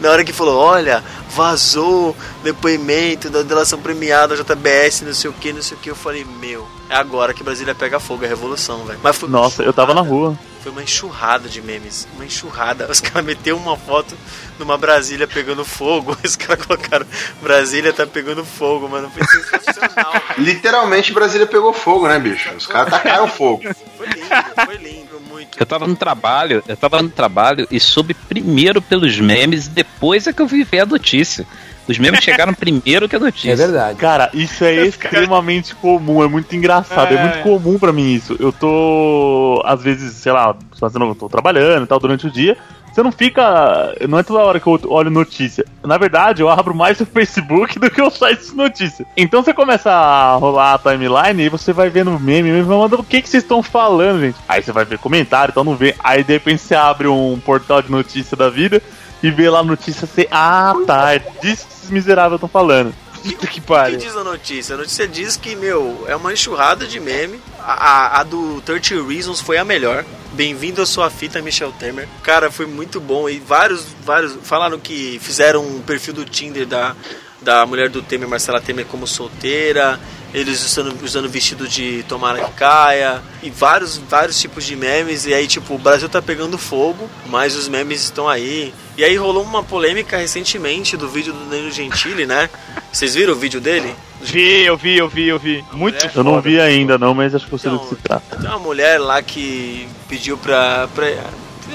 na hora que falou, olha, vazou depoimento da delação premiada, JBS, não sei o que, não sei o que, eu falei, meu, é agora que Brasília pega fogo, é revolução, velho. Mas foi uma Nossa, eu tava na rua. Foi uma enxurrada de memes. Uma enxurrada. Os caras meteram uma foto numa Brasília pegando fogo. [laughs] Os caras colocaram Brasília tá pegando fogo, mano. Foi sensacional. [laughs] Literalmente Brasília pegou fogo, né, bicho? Os caras tacaram fogo. Foi lindo, foi lindo, muito. Eu tava no trabalho, eu tava no trabalho e soube primeiro pelos memes, depois é que eu vi ver a notícia. Os memes chegaram primeiro que a notícia. É verdade. Cara, isso é extremamente comum, é muito engraçado, é, É. muito comum pra mim isso. Eu tô, às vezes, sei lá, fazendo, tô trabalhando e tal durante o dia. Você não fica. Não é toda hora que eu olho notícia. Na verdade, eu abro mais o Facebook do que o site de notícia. Então você começa a rolar a timeline e você vai vendo meme, meme, vai mandando o que, que vocês estão falando, gente. Aí você vai ver comentário, então não vê. Aí de repente você abre um portal de notícia da vida e vê lá a notícia você. Ah, tá, é disso que esses miseráveis estão falando. Puta que O que pariu. diz a notícia? A notícia diz que, meu, é uma enxurrada de meme. A, a, a do 30 Reasons foi a melhor. Bem-vindo à sua fita, Michel Temer. Cara, foi muito bom. E vários, vários. Falaram que fizeram um perfil do Tinder da, da mulher do Temer, Marcela Temer, como solteira. Eles usando, usando vestido de tomara que caia. E vários, vários tipos de memes. E aí, tipo, o Brasil tá pegando fogo, mas os memes estão aí. E aí rolou uma polêmica recentemente do vídeo do Danilo Gentili, né? Vocês viram o vídeo dele? Vi, eu vi, eu vi, eu vi. Muito Eu não vi ainda, não, mas acho que eu sei do que Então, se trata. Tem uma mulher lá que pediu pra. pra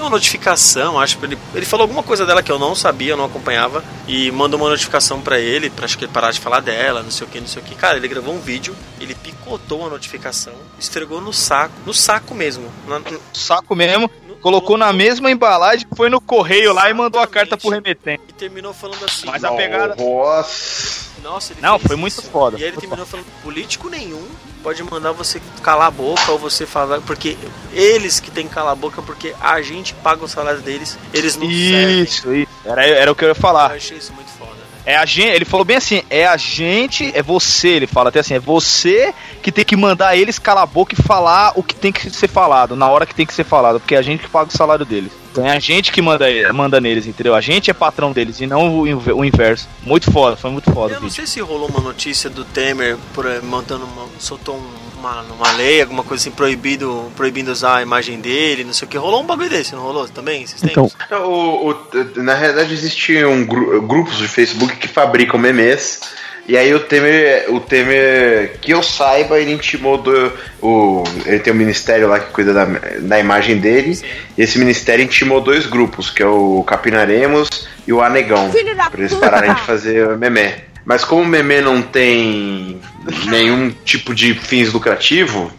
uma notificação, acho que ele, ele falou alguma coisa dela que eu não sabia, eu não acompanhava, e mandou uma notificação pra ele, pra acho que ele parar de falar dela, não sei o que, não sei o que. Cara, ele gravou um vídeo, ele picotou a notificação, esfregou no saco, no saco mesmo. Na, no- Saco mesmo. Colocou na mesma embalagem, foi no correio lá e mandou a carta pro remetente. e terminou falando assim. Mas a pegada. Nossa. Nossa, ele Não, foi muito isso. foda. E aí ele terminou falando: político nenhum pode mandar você calar a boca ou você falar, porque eles que tem que calar a boca, porque a gente paga o salário deles, eles não servem. Isso, isso. Era, era o que eu ia falar. Eu achei isso muito foda. É a gente, ele falou bem assim, é a gente, é você, ele fala até assim, é você que tem que mandar eles calar a boca e falar o que tem que ser falado, na hora que tem que ser falado, porque é a gente que paga o salário deles. Então é a gente que manda, manda neles, entendeu? A gente é patrão deles e não o, o inverso. Muito foda, foi muito foda Eu não sei se rolou uma notícia do Temer por, eh, montando uma, soltou um- uma, uma lei, alguma coisa assim, proibido, proibindo usar a imagem dele, não sei o que. Rolou um bagulho desse, não rolou também? Vocês têm? Então, O, o- na realidade, existe um gru- grupos de Facebook que fabricam memes. E aí o Temer, o Temer, que eu saiba, ele intimou do. O, ele tem um ministério lá que cuida da, da imagem dele. E esse ministério intimou dois grupos, que é o Capinaremos e o Anegão. Filho da Pra eles puta! pararem de fazer meme. Mas como o meme não tem nenhum tipo de fins lucrativo,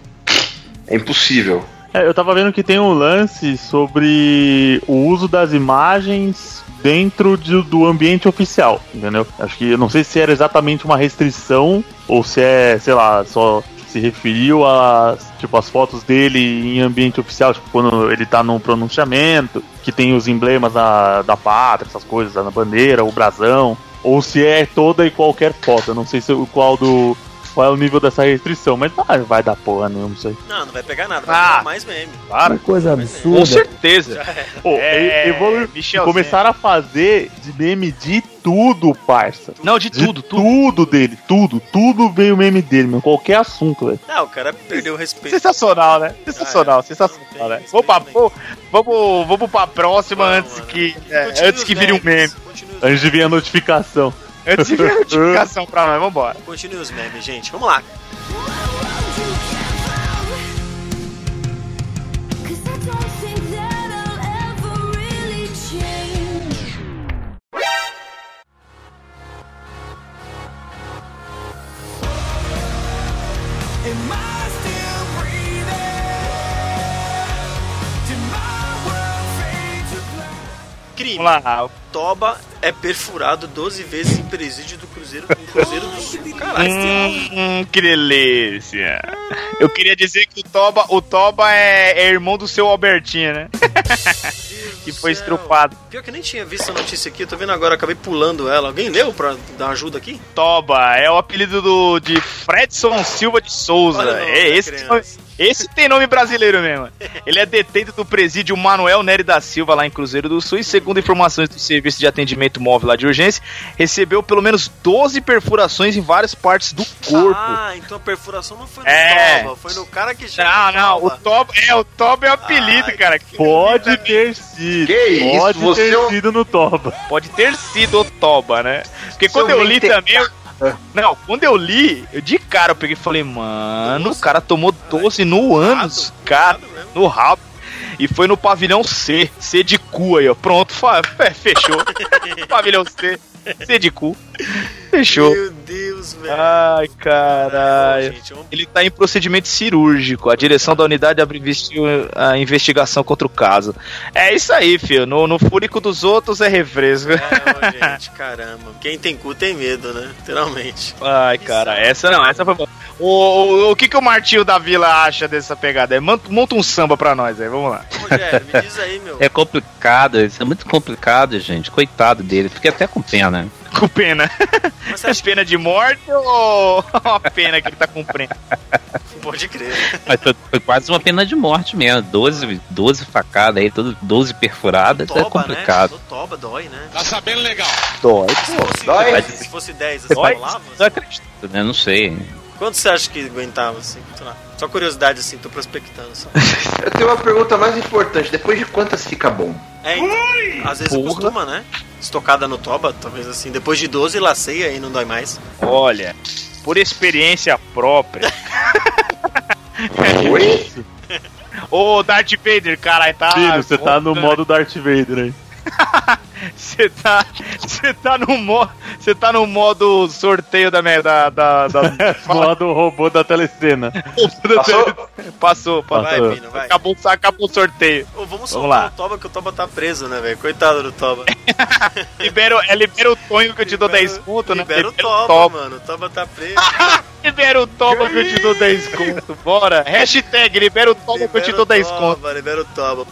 É impossível. É, eu tava vendo que tem um lance sobre o uso das imagens dentro de- do ambiente oficial, entendeu? Acho que eu não sei se era exatamente uma restrição ou se é, sei lá, só se referiu a tipo as fotos dele em ambiente oficial, tipo quando ele tá num pronunciamento, que tem os emblemas da, da pátria, essas coisas, na bandeira, o brasão, ou se é toda e qualquer foto. Eu não sei se o qual do qual é o nível dessa restrição, mas ah, vai dar porra nenhuma, não sei. Não, não vai pegar nada, vai Ah. pegar mais meme. Claro. Que coisa Com absurda. certeza. Pô, É, e-. Michelzinho. Começaram a fazer de meme de tudo, parça. Não, de De tudo, tudo. tudo dele, tudo, tudo veio meme dele, meu. Qualquer assunto, velho. Não, o cara perdeu o respeito. Sensacional, né? Sensacional, sensacional, né? Vamos pra, vamos, vamos, vamos pra próxima antes mano. que, é, antes que vire um meme. Antes de vir a notificação. De vir a notificação pra nós, vambora. continue os memes, gente. Vamos lá. Crime. Vamos lá. Toba é perfurado 12 vezes em presídio do Cruzeiro, do Cruzeiro do Sul. Caralho. Hum, que delícia. Eu queria dizer que o Toba, o Toba é, é irmão do seu Albertinho, né? [laughs] que foi céu. estrupado. Pior que eu nem tinha visto a notícia aqui, eu tô vendo agora, acabei pulando ela. Alguém leu pra dar ajuda aqui? Toba é o apelido do, de Fredson Silva de Souza. Olha o nome É esse, criança. Esse tem nome brasileiro mesmo. Ele é detento do presídio Manuel Nery da Silva lá em Cruzeiro do Sul e segundo informações do serviço de atendimento móvel lá de urgência, recebeu pelo menos 12 perfurações em várias partes do corpo. Ah, então a perfuração não foi no É. Toba, foi no cara que chama Não, não, o Toba. É o Toba é o apelido, Ai, cara. Pode ter sido. Que isso, Pode você ter é um- sido no Toba. Pode ter sido o Toba, né? Porque Seu quando eu li também. eu- [laughs] Não, quando eu li, eu de cara eu peguei e falei, mano, o cara tomou 12 no ânus, cara, no rabo. E foi no pavilhão C, C de cu aí, ó. Pronto, [laughs] fechou. [laughs] pavilhão C, [laughs] C de cu. Fechou. Meu Deus, velho. Ai, caralho. Ele tá em procedimento cirúrgico. A direção da unidade abre investi- a investigação contra o caso. É isso aí, filho. No, no furico dos outros é refresco. Ô, gente, caramba. Quem tem cu tem medo, né? Literalmente. Ai, cara, essa não, essa foi boa. O, o, o que, que o Martinho da Vila acha dessa pegada? É, monta, um samba pra nós aí, vamos lá. Rogério, me diz aí, meu. É complicado, isso é muito complicado, gente. Coitado dele, fiquei até com pena. [laughs] Com pena. Mas você É pena de morte ou [laughs] uma pena que ele tá cumprindo? pode crer? Mas foi, foi quase uma pena de morte mesmo. 12, 12 facadas aí, tudo 12 perfuradas, é Toba, complicado. né? Toba dói, né? Dói. Se fosse, Dói? 10, se fosse 10, você Dói? rolava? Não acredito, né? Não sei. Quanto você acha que aguentava, assim? Só curiosidade, assim, tô prospectando só. [laughs] Eu tenho uma pergunta mais importante. Depois de quantas fica bom? É, então, às vezes Porra. costuma, né? Estocada no Toba, talvez assim. Depois de 12, laceia e não dói mais. Olha, por experiência própria. [laughs] Oi? Ô, Darth Vader, caralho, tá. Filho, você tá no modo Darth Vader aí. [laughs] Você tá. Você tá no modo. Você tá no modo sorteio da. da, da, da... [laughs] modo robô da telecena. Passou? Passou, passou. Vai, Passou. Pino, vai. Acabou, acabou o sorteio. Ô, vamos Vamos soltar lá. o Toba, que o Toba tá preso, né, velho? Coitado do Toba. [laughs] Libera, o- é, libera o Tonho que eu te dou 10 conto, né? Libera o Toba, Toba. mano. O Toba tá preso. [laughs] Libera o Toba que eu te dou 10 conto. Bora. Hashtag libera o Toba que eu te Libera dou o 10 Toba, conto. Libera o Toba.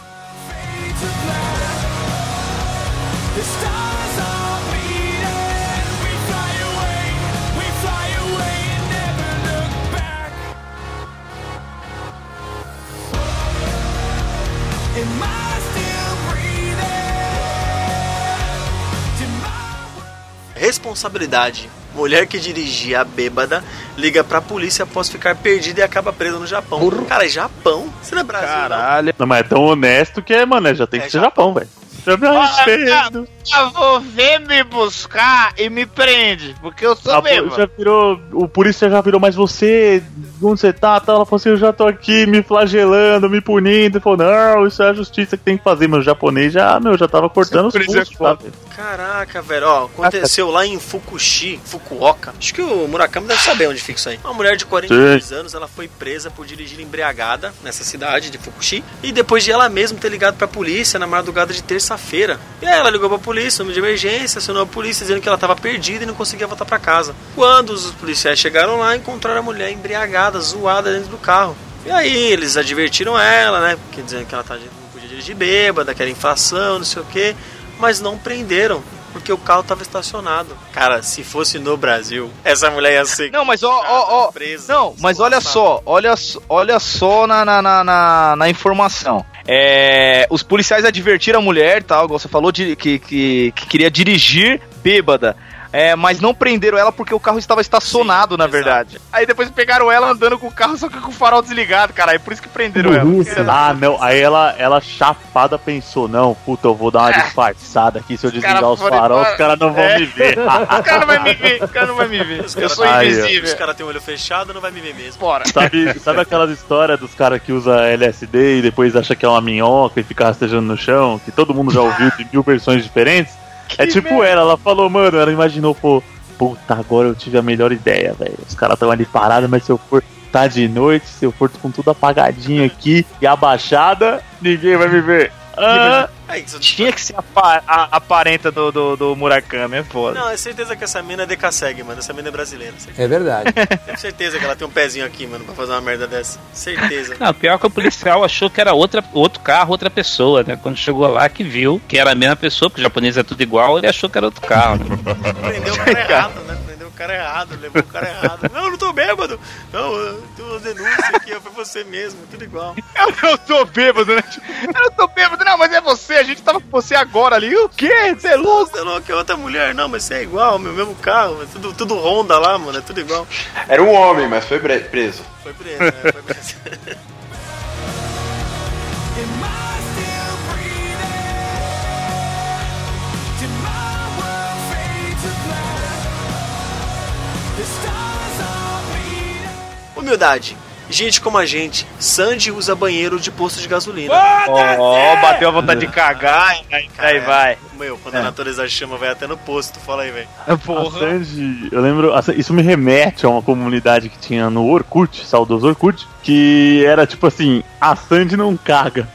Responsabilidade. Mulher que dirigia bêbada liga pra polícia após ficar perdida e acaba presa no Japão. Cara, é Japão? Você não é Brasil, Caralho. Não, mas é tão honesto que é, mano, já tem É que ser Japão. Japão, velho. Já me arrependo. Eu vou ver me buscar e me prende, porque eu sou A po- já virou, o polícia já virou, mas você segundo você tá? tá? Ela falou assim, eu já tô aqui me flagelando, me punindo. Ele falou, não, isso é a justiça que tem que fazer. Mas o japonês já, meu, já tava cortando os é pulsos, sabe? Caraca, velho, ó, aconteceu lá em Fukushi, Fukuoka. Acho que o Murakami deve saber onde fica isso aí. Uma mulher de 42 anos, ela foi presa por dirigir embriagada nessa cidade de Fukushi. E depois de ela mesma ter ligado pra polícia na madrugada de terça-feira. E aí ela ligou pra polícia, número de emergência, acionou a polícia dizendo que ela tava perdida e não conseguia voltar pra casa. Quando os policiais chegaram lá, encontraram a mulher embriagada, zoada dentro do carro. E aí eles advertiram ela, né? Porque dizendo que ela tá, não podia dirigir bêbada, que era infração, não sei o quê. Mas não prenderam. Porque o carro tava estacionado. Cara, se fosse no Brasil, essa mulher ia ser. Não, mas ó, ó, ó. presa. Não, mas olha só, olha, só- olha só na, na, na, na informação. É, os policiais advertiram a mulher, tal, igual você falou, de, que, que, que queria dirigir bêbada. É, mas não prenderam ela porque o carro estava estacionado, na verdade. Aí depois pegaram ela andando com o carro, só que com o farol desligado, cara. Aí por isso que prenderam ela. Burrice. Ah, não. Aí ela, ela chapada pensou, não, puta, eu vou dar uma disfarçada aqui. Se eu desligar cara os embora. os caras não vão É. me ver. [laughs] O cara não vai me ver, o cara não vai me ver. Os Eu caras sou Aí, ó. invisível. Os caras têm o olho fechado, não vai me ver mesmo. Bora. Sabe, sabe aquelas histórias dos caras que usa LSD e depois acha que é uma minhoca e fica rastejando no chão, que todo mundo já ouviu de mil versões diferentes? É tipo ela, ela falou, mano, ela imaginou, pô, puta, agora eu tive a melhor ideia, velho. Os caras estão ali parados, mas se eu for tá de noite, se eu for com tudo apagadinho aqui e abaixada, ninguém vai me ver. Ah, Tinha que ser a, a, a parenta do, do, do Murakami, é foda. Não, é certeza que essa mina é decassegue, mano. Essa mina é brasileira. certeza. É verdade. [laughs] Tenho certeza que ela tem um pezinho aqui, mano, pra fazer uma merda dessa. Certeza. Não, pior que o policial achou que era outra, outro carro, outra pessoa, né? Quando chegou lá que viu que era a mesma pessoa, porque o japonês é tudo igual, ele achou que era outro carro. Né? Prendeu o cara errado, né? Cara errado, levou o cara errado. Não, eu não tô bêbado. Não, eu tenho uma denúncia aqui, foi você mesmo, tudo igual. [laughs] Eu não tô bêbado, né? Eu não tô bêbado, não, mas é você, a gente tava com você agora ali. O quê? Você é louco? Você é louco, é outra mulher. Não, mas você é igual, meu mesmo carro. É tudo, tudo Honda lá, mano, é tudo igual. Era um homem, mas foi preso. Foi preso, né? Foi preso. [laughs] Humildade. Gente como a gente, Sandy usa banheiro de posto de gasolina. Ó, bateu a vontade de cagar, aí, aí vai. Meu, quando a natureza chama, vai até no posto, fala aí, velho. A Sandy, eu lembro, isso me remete a uma comunidade que tinha no Orkut, saudoso Orkut, que era tipo assim, a Sandy não caga.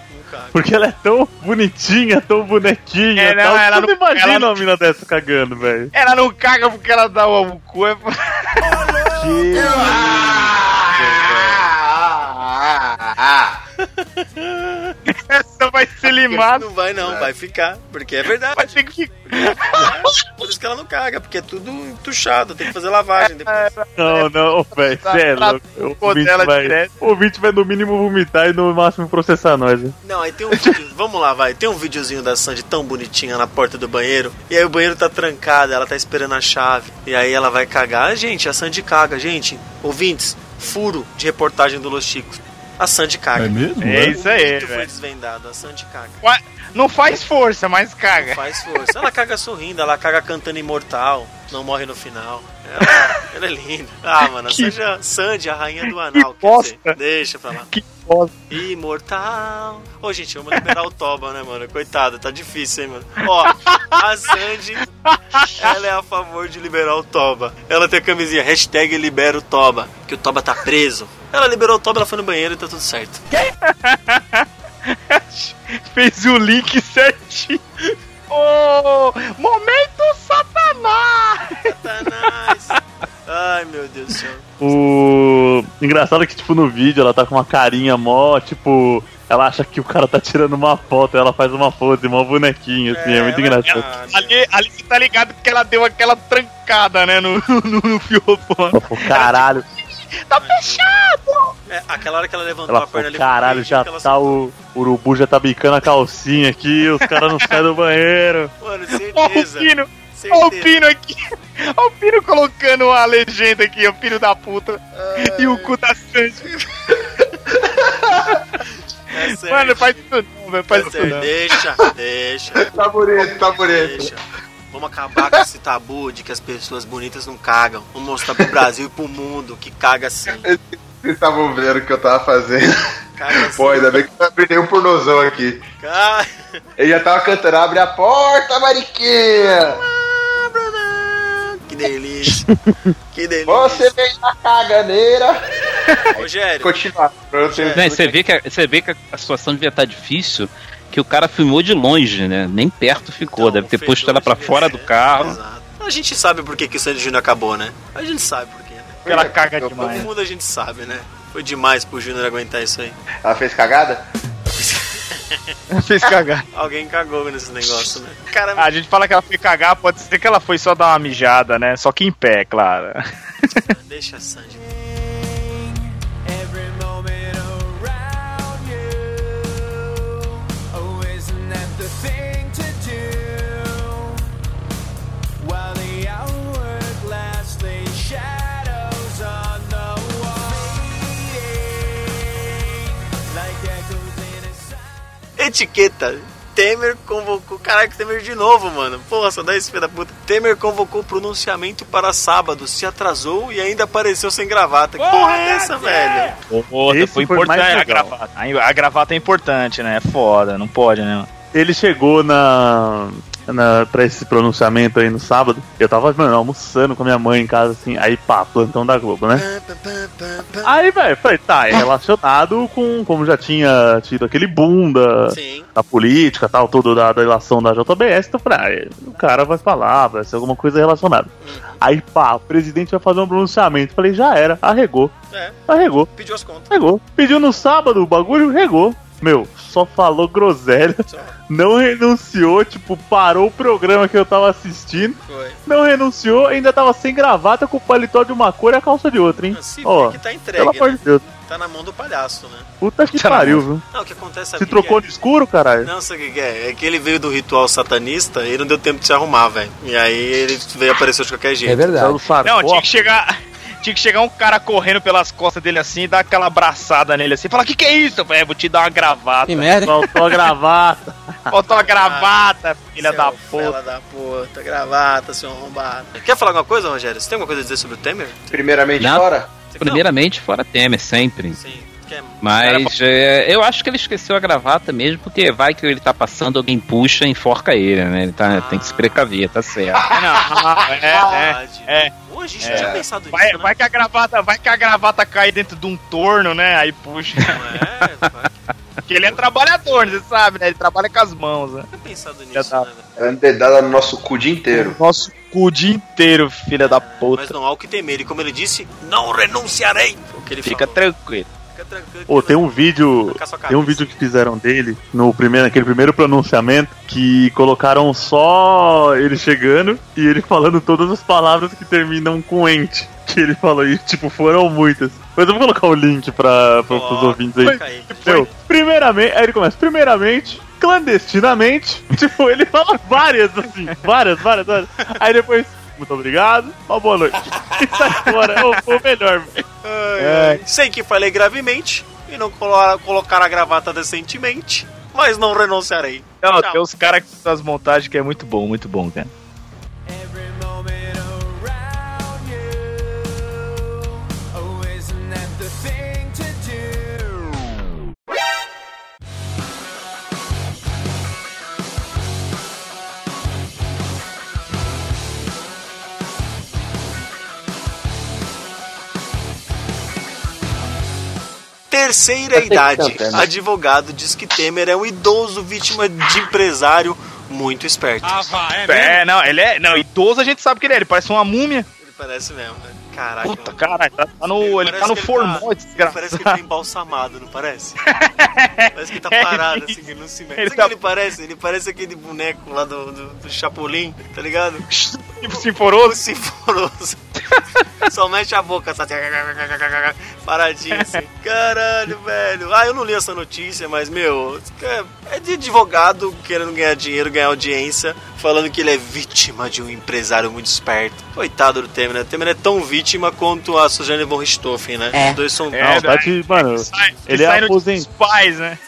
Porque ela é tão bonitinha, tão bonequinha. É, não, tal. ela não- imagina ela não- uma mina dessa cagando, velho. Ela não caga porque ela dá o cu. É... [laughs] Essa vai ser limada. Não vai não, vai ficar, porque é verdade. Vai ter que Por isso que ela não caga, porque é tudo entuchado, tem que fazer lavagem depois. Não, não, velho, Tá- é no O dela vai, o ouvinte vai no mínimo vomitar e no máximo processar nós. né? Não, aí tem um vídeo, vamos lá, vai. Tem um videozinho da Sandy tão bonitinha na porta do banheiro. E aí o banheiro tá trancado, ela tá esperando a chave. E aí ela vai cagar. Ah, gente, a Sandy caga, gente. Ouvintes, furo de reportagem do Los Chicos. A Sandy caga. É mesmo? É isso aí, O mito foi velho. desvendado, a Sandy caga. Ué, Não faz força, mas caga. Faz força. Ela caga sorrindo, ela caga cantando imortal. Não morre no final. Ela, ela é linda. Ah, mano, Que- Sandy, é- Sandy, a rainha do anal. Que quer dizer. bosta. Deixa pra lá. Que bosta. Imortal. Ô, gente, vamos liberar o Toba, né, mano? Coitado, tá difícil, hein, mano? Ó, a Sandy, ela é a favor de liberar o Toba. Ela tem a camisinha, hashtag libera o Toba, que o Toba tá preso. Ela liberou o Toba, ela foi no banheiro e tá tudo certo. [laughs] [laughs] Fez o link certinho. Ô, momento satanás! Satanás. [laughs] Ai, meu Deus do céu. O engraçado é que, tipo, no vídeo ela tá com uma carinha mó, tipo, ela acha que o cara tá tirando uma foto, ela faz uma pose, mó bonequinho, assim, é, muito ela- engraçado. Ah, Ali, ali você tá ligado que ela deu aquela trancada, né, no, [laughs] no, no fiofone. Caralho, Tá fechado! É, aquela hora que ela levantou ela a perna ali. caralho, já ela tá o urubu já tá bicando a calcinha aqui, os caras não saem do banheiro. [laughs] Mano, Ó o certeza. Pino, ó o certeza. Pino aqui. [laughs] Ó o Pino colocando a legenda aqui, o filho da puta. E o cu da Sandy. É [laughs] certo. Mano, faz isso não, velho, faz É isso não. Deixa, deixa. Tá bonito, tá bonito. Deixa. Vamos acabar com esse tabu de que as pessoas bonitas não cagam. Vamos mostrar pro Brasil e pro mundo que caga sim. Vocês estavam vendo o que eu tava fazendo. Cara, Pô, ainda bem que eu não abri nenhum pornozão aqui. Cara, Ele já tava cantando, abre a porta, mariquinha! que delícia. Que delícia. Você vem na caganeira! Rogério, Continuar. Você, vê que a, você vê que a situação devia estar difícil, que o cara filmou de longe, né? Nem perto ficou. Então, Deve ter posto ela pra devia fora do carro. Exato. A gente sabe por que, que o Sandy Júnior acabou, né? A gente sabe por quê, né? Porque ela caga Todo demais. mundo a gente sabe, né? Foi demais pro Júnior aguentar isso aí. Ela fez cagada? [laughs] Fez cagar. Alguém cagou nesse negócio, né? Cara, A gente fala que ela foi cagar, pode ser que ela foi só dar uma mijada, né? Só que em pé, claro. deixa a Sandy. Etiqueta. Temer convocou. Caraca, Temer de novo, mano. Porra, só dá esse filho da puta. Temer convocou pronunciamento para sábado, se atrasou e ainda apareceu sem gravata. Que porra é essa, velho? Esse foi importante a legal. gravata. A, a gravata é importante, né? É foda, não pode, né? Ele chegou na, na. pra esse pronunciamento aí no sábado. Eu tava, mano, almoçando com a minha mãe em casa, assim. Aí, pá, plantão da Globo, né? Aí, velho, falei, tá, é relacionado com como já tinha tido aquele boom da, da política tal, tudo da, da relação da JBS. Então eu falei, ah, o cara vai falar, vai ser alguma coisa relacionada. Aí, pá, o presidente vai fazer um pronunciamento. Falei, já era, arregou, É, arregou, pediu as contas. arregou. Pediu no sábado o bagulho, regou. Meu, só falou groselha, Só. não renunciou, tipo, parou o programa que eu tava assistindo, Foi. não renunciou, ainda tava sem gravata, com o paletó de uma cor e a calça de outra, hein? Se Ó, vê que tá pelo entregue, amor né? de Deus, Tá na mão do palhaço, né? puta que Tá pariu, viu? Não, o que acontece sabe Se que trocou que no escuro, caralho? é? Não, sabe o que é? É que ele veio do ritual satanista e não deu tempo de se arrumar, velho. E aí ele veio aparecer de qualquer jeito. É verdade. Pelo. Não, tinha que chegar. Tinha que chegar um cara correndo pelas costas dele assim e dar aquela abraçada nele assim. Falar, que que é isso? velho? vou te dar uma gravata. Que merda? Faltou a gravata. [laughs] Faltou uma gravata, filha da puta. Da puta, gravata, seu arrombado. Quer falar alguma coisa, Rogério? Você tem alguma coisa a dizer sobre o Temer? Primeiramente Não. fora? Primeiramente, fora Temer, sempre. Sim. Quer... Mas é, eu acho que ele esqueceu a gravata mesmo, porque vai que ele tá passando, alguém puxa e enforca ele, né? Ele tá, tem que se precaver, tá certo. Não, é, é. Verdade. é. A gente É. tinha pensado Vai, nisso, né? vai que a gravata, vai que a gravata cai dentro de um torno, né? Aí puxa. É? [laughs] Vai. Porque ele é trabalhador, você sabe, né? Ele trabalha com as mãos, né? Tinha pensado nisso, tá. né? Ela dedada no nosso cu o dia inteiro. Nosso cu o dia inteiro, filha da puta. Mas não há o que temer. E como ele disse, não renunciarei. Foi o que ele Fica falou. tranquilo. Pô, tem um vídeo. Tem um vídeo que fizeram dele, no primeiro, naquele primeiro pronunciamento, que colocaram só ele chegando e ele falando todas as palavras que terminam com ente. Que ele falou, e tipo, foram muitas. Mas eu vou colocar o link pra, pra, pros ouvintes aí. aí. Meu, primeiramente, aí ele começa, primeiramente, clandestinamente. [laughs] tipo, ele fala várias, assim, várias, várias, várias. Aí depois, muito obrigado, uma boa noite. [laughs] E sai fora, é o, o melhor, velho. Ai, ai. Sei que falei gravemente e não colo- colocar a gravata decentemente, mas não renunciarei. Não, Tchau. tem os caras que fazem as montagens que é muito bom, muito bom, cara. Terceira Vai ter que idade. Advogado diz que Temer é um idoso vítima de empresário muito esperto. É, não, ele é. Não, idoso a gente sabe que ele é, ele parece uma múmia. Ele parece mesmo, né? Caraca. Puta, mano. caralho, tá, tá no, ele Parece tá no que formol, tá- desgraçado. Parece que ele tá embalsamado, não parece? [laughs] parece que tá É parado assim, não se mexe. Ele Sabe o tá- que ele parece? Ele parece aquele boneco lá do, do, do Chapolin, tá ligado? [laughs] Tipo sinforoso. Sinforoso. [laughs] Só mexe a boca, só... paradinho assim. Caralho, velho. Ah, eu não li essa notícia, mas, meu, é- é de advogado querendo ganhar dinheiro, ganhar audiência, falando que ele é vítima de um empresário muito esperto. Coitado do Temer, né? O Temer é tão vítima quanto a Suzane von Richthofen, né? É. Os dois são... É, Não, tá de, mano, Sai- que ele é sai no aposent- dos pais, né?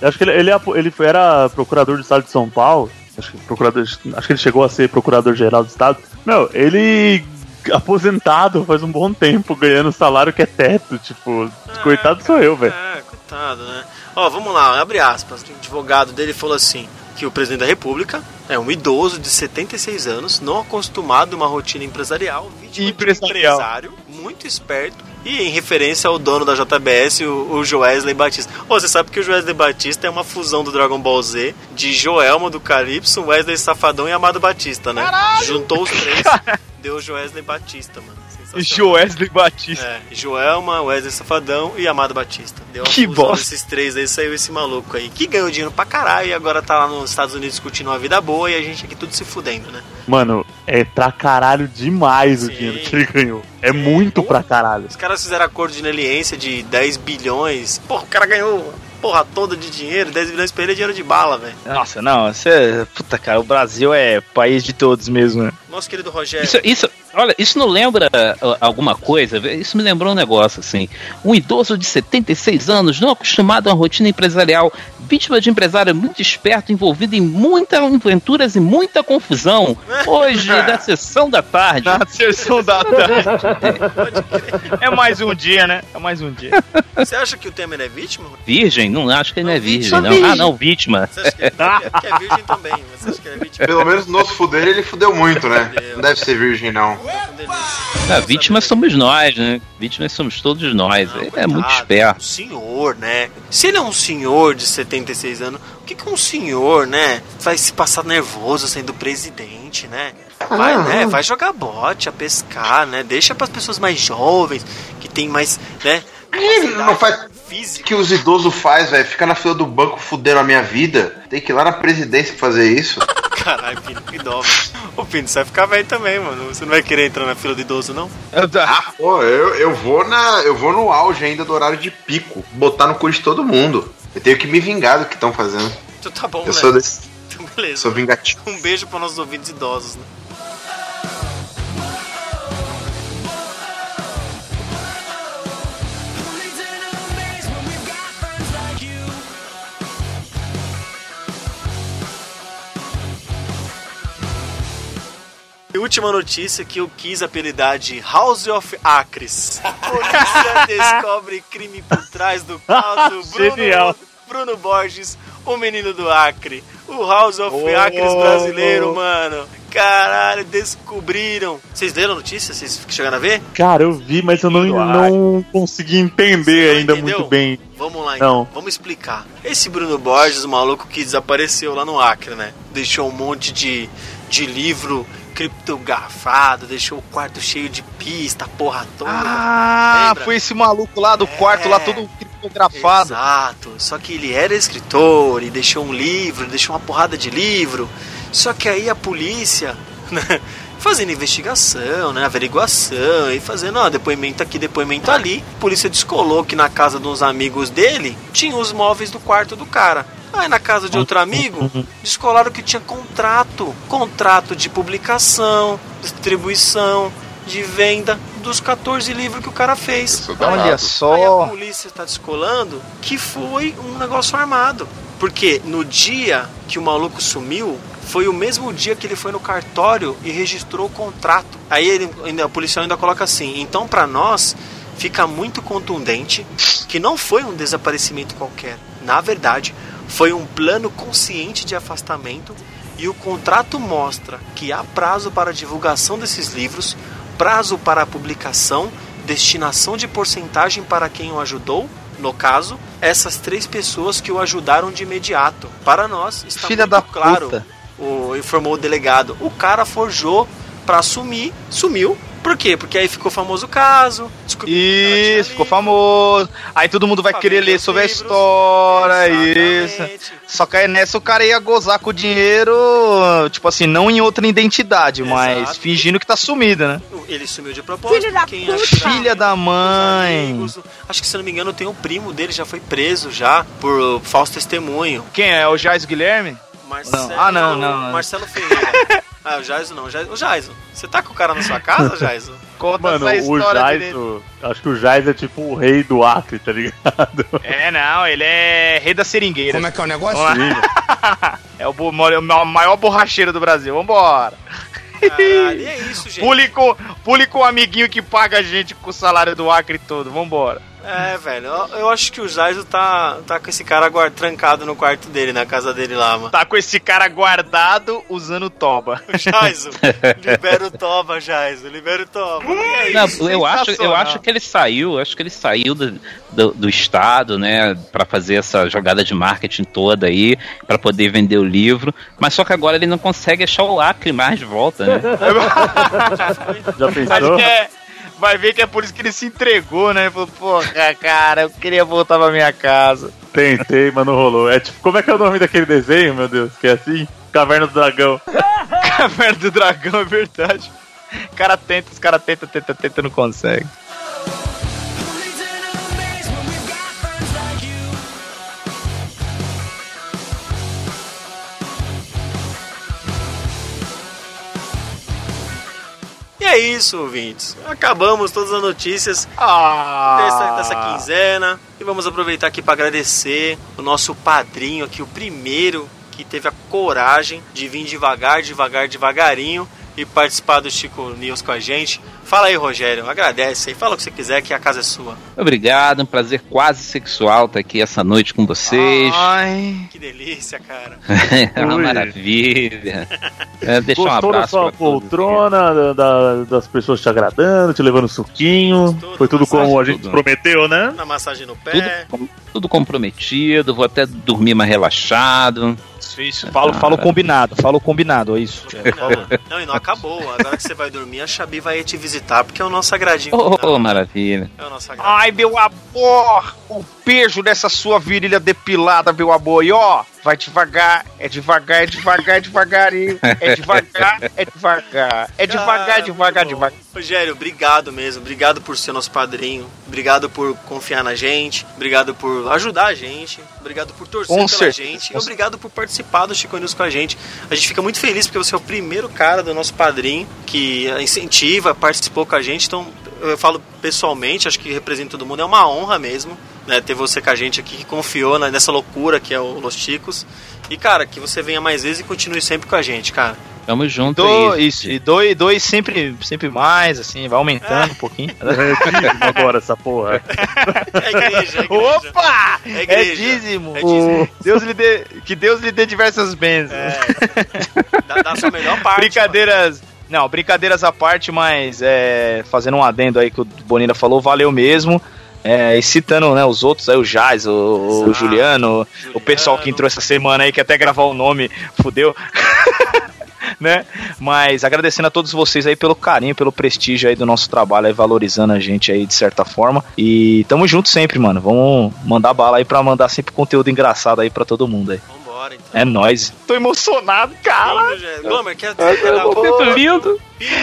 Eu acho que ele, ele, é ele era procurador do estado de São Paulo. Acho que, procurador, acho que ele chegou a ser procurador-geral do estado. Meu, ele aposentado faz um bom tempo, ganhando salário que é teto. Tipo, coitado sou eu, velho. É, coitado, né? Ó, vamos lá, abre aspas. O advogado dele falou assim: que o presidente da República é um idoso de 76 anos, não acostumado a uma rotina empresarial, vítima Empresarial. de empresário muito esperto e em referência ao dono da JBS, o, o Joesley Batista. Ô, você sabe que o Joesley Batista é uma fusão do Dragon Ball Z de Joelma do Calypso, Wesley Safadão e Amado Batista, né? Juntou os três, [laughs] deu o Joesley Batista, mano. Joesley Batista. É, Joelma, Wesley Safadão e Amado Batista. Deu Que bosta. desses três aí, saiu esse maluco aí, que ganhou dinheiro pra caralho e agora tá lá nos Estados Unidos discutindo uma vida boa e a gente aqui tudo se fudendo, né? Mano, é pra caralho demais o dinheiro que ele ganhou. É muito pra caralho. Os caras fizeram acordo de ineliência de 10 bilhões. Porra, o cara ganhou a porra toda de dinheiro, 10 bilhões pra ele é dinheiro de bala, velho. Nossa, não, você. Puta, cara, o Brasil é país de todos mesmo, né? Nosso querido Rogério. Isso, isso, olha, isso não lembra ah, alguma coisa? Isso me lembrou um negócio assim. Um idoso de 76 anos, não acostumado a uma rotina empresarial, vítima de empresário muito esperto, envolvido em muitas aventuras e muita confusão. Hoje, [laughs] da sessão da tarde. Na sessão da [laughs] tarde. É mais um dia, né? É mais um dia. Você acha que o Temer é vítima? Virgem? Não acho que ele não é virgem, não. virgem. Ah, não, vítima. Você acha que, que, que é virgem também, mas você acha que ele é vítima? Pelo menos no fuder ele fudeu muito, né? Não deve ser virgem, não. Ah, vítimas somos nós, né? Vítimas somos todos nós. Ele é muito Um esperto. senhor, né? Se ele é um senhor de 76 anos, o que, que um senhor, né, vai se passar nervoso sendo presidente, né? Vai, Ah. né? Vai jogar bote, a pescar, né? Deixa para as pessoas mais jovens, que tem mais, né? Não faz física. que os idosos faz, velho. Fica na fila do banco fudendo a minha vida. Tem que ir lá na presidência fazer isso. [laughs] Caralho, Pino, que dó, velho. Ô, Pino, você vai ficar velho também, mano. Você não vai querer entrar na fila do idoso, não? Ah, pô, eu, eu vou na. Eu vou no auge ainda do horário de pico. Botar no cu de todo mundo. Eu tenho que me vingar do que estão fazendo. Então tá bom, Eu sou desse. Então, beleza. Sou vingativo. Um beijo para nossos ouvintes idosos, né? Última notícia que eu quis apelidar de House of Acres. Polícia [laughs] descobre crime por trás do caso [laughs] Bruno, Genial. Bruno Borges, o menino do Acre. O House of Oh, Acres brasileiro, oh. mano. Caralho, descobriram. Vocês leram a notícia? Vocês chegaram a ver? Cara, eu vi, mas eu não, não consegui entender ainda entendeu? muito bem. Vamos lá então, Não. vamos explicar. Esse Bruno Borges, o maluco que desapareceu lá no Acre, né? Deixou um monte de, de livro criptografado, deixou o quarto cheio de pista, porra toda. Ah, Lembra? foi esse maluco lá do quarto, lá todo criptografado. Exato. Só que ele era escritor e deixou um livro, deixou uma porrada de livro. Só que aí a polícia, né, fazendo investigação, né, averiguação e fazendo ó, depoimento aqui, depoimento ali, a polícia descolou que na casa de uns amigos dele tinha os móveis do quarto do cara. Aí na casa de outro amigo, descolaram que tinha contrato, contrato de publicação, distribuição, de venda dos 14 livros que o cara fez. Olha Aí a só. polícia está descolando que foi um negócio armado. Porque no dia que o maluco sumiu, foi o mesmo dia que ele foi no cartório e registrou o contrato. Aí ele, ainda, a policial ainda coloca assim: então para nós fica muito contundente que não foi um desaparecimento qualquer. Na verdade, foi um plano consciente de afastamento e o contrato mostra que há prazo para a divulgação desses livros, prazo para a publicação, destinação de porcentagem para quem o ajudou. No caso, essas três pessoas que o ajudaram de imediato. Para nós, está Filha muito da claro, o, informou o delegado. O cara forjou para assumir, sumiu. Por quê? Porque aí ficou famoso o caso. Isso, ficou famoso. Aí todo mundo vai querer ler sobre a história, isso. Só que aí nessa o cara ia gozar com o dinheiro, tipo assim, não em outra identidade, mas fingindo que tá sumido, né? Ele sumiu de propósito. Filho da quem puta. Filha da mãe. amigos. Acho que se não me engano tem um primo dele já foi preso já por falso testemunho. Quem é? O Jais Guilherme? Marcelo, Ah, não, não, não. Marcelo Ferreira. [laughs] ah, o Jaiso não. O Jaiso, o Jaiso, você tá com o cara na sua casa, [laughs] Jaiso? Conta Mano, essa o história Jaiso, acho que o Jais é tipo o rei do Acre, tá ligado? É, não, ele é rei da seringueira. Como é que é o negócio? [laughs] é o maior maior borracheiro do Brasil. Vambora. Caralho, e é isso, gente. Pule com, pule com o amiguinho que paga a gente com o salário do Acre todo. Vambora. É, velho, eu, acho que o Jaiso tá, tá com esse cara guard- trancado no quarto dele, na casa dele lá, mano. Tá com esse cara guardado usando toba. [laughs] Jaiso, libera o Toba, Jaiso, libera o Toba. É Não, eu acho, eu acho que ele saiu, acho que ele saiu do, do, do estado, né, Pra fazer essa jogada de marketing toda aí, pra poder vender o livro. Mas só que agora ele não consegue achar o Acre mais de volta, né? [laughs] Já Acho pensou? que é, vai ver que é por isso que ele se entregou, né? Falou, porra, cara, eu queria voltar pra minha casa. Tentei, mas não rolou. É tipo, como é que é o nome daquele desenho, meu Deus? Que é assim? Caverna do Dragão. [laughs] Caverna do dragão, é verdade. O cara tenta, os cara tenta, tenta, tenta, não consegue. E é isso, ouvintes. Acabamos todas as notícias Ah, dessa, dessa quinzena. E vamos aproveitar aqui para agradecer o nosso padrinho aqui, o primeiro que teve a coragem de vir devagar, devagar, devagarinho e participar do Chico News com a gente. Fala aí, Rogério, agradece aí, fala o que você quiser que a casa é sua. Obrigado, um prazer quase sexual estar aqui essa noite com vocês. Ai, Que delícia, cara. [laughs] é uma Ui. maravilha. [laughs] É, deixa um Gostou da abraço sua pra todos. poltrona, da- da- das pessoas te agradando, te levando suquinho. Gostou Foi da tudo como a gente tudo. prometeu, né? Na massagem no Tudo, pé. com- tudo comprometido, vou até dormir mais relaxado. Isso, isso. Falo, falo combinado, falo combinado, é isso. Não, não, e não acabou. Agora que você vai dormir, a Xabi vai te visitar, porque é o nosso agradinho. Oh, final. maravilha. É o nosso agradinho. Ai, meu amor, o beijo dessa sua virilha depilada, meu amor. E ó, vai devagar, é devagar, é devagar, é devagarinho. É devagar, é devagar. É devagar, Ah, devagar, devagar. Rogério, obrigado mesmo. Obrigado por ser nosso padrinho. Obrigado por confiar na gente. Obrigado por ajudar a gente. Obrigado por torcer Com pela certeza. gente. E obrigado por participar do Chico News com a gente. A gente fica muito feliz porque você é o primeiro cara do nosso padrinho que incentiva, participou com a gente. Então, eu falo pessoalmente, acho que representa todo mundo. É uma honra mesmo né, ter você com a gente aqui que confiou na- nessa loucura que é o Los Chicos. E, cara, que você venha mais vezes e continue sempre com a gente, cara. Tamo junto Do, aí. isso, e dois, dois sempre, sempre mais, assim, vai aumentando um pouquinho. [laughs] É dízimo agora essa porra. É igreja, é igreja. Opa! É É, igreja. dízimo. É dízimo. Deus lhe dê, que Deus lhe dê diversas bênçãos. Dá, dá a sua melhor parte. Brincadeiras. Não, brincadeiras à parte, mas é, fazendo um adendo aí que o Bonina falou, valeu mesmo. É, e citando né, os outros aí, o Jazz, o, o Exato. Juliano, o pessoal que entrou essa semana aí, que até gravar o nome, fudeu. [laughs] né? Mas agradecendo a todos vocês aí pelo carinho, pelo prestígio aí do nosso trabalho, aí valorizando a gente aí de certa forma. E tamo junto sempre, mano. Vamos mandar bala aí pra mandar sempre conteúdo engraçado aí pra todo mundo aí. Vambora, então. É nóis. Tô emocionado, cara. Glomer, quer Muito lindo.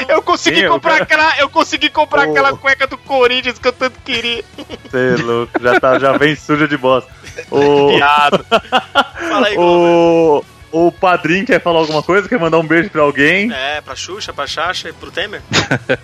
Eu consegui Sim, eu comprar quero- aquela, eu consegui comprar Oh. aquela cueca do Corinthians que eu tanto queria. Você é louco, já, tá, já vem suja de bosta. O, Piado. [laughs] Fala aí, Glomer. o, o padrinho quer falar alguma coisa? Quer mandar um beijo pra alguém? É, pra Xuxa, pra Xaxa e pro Temer?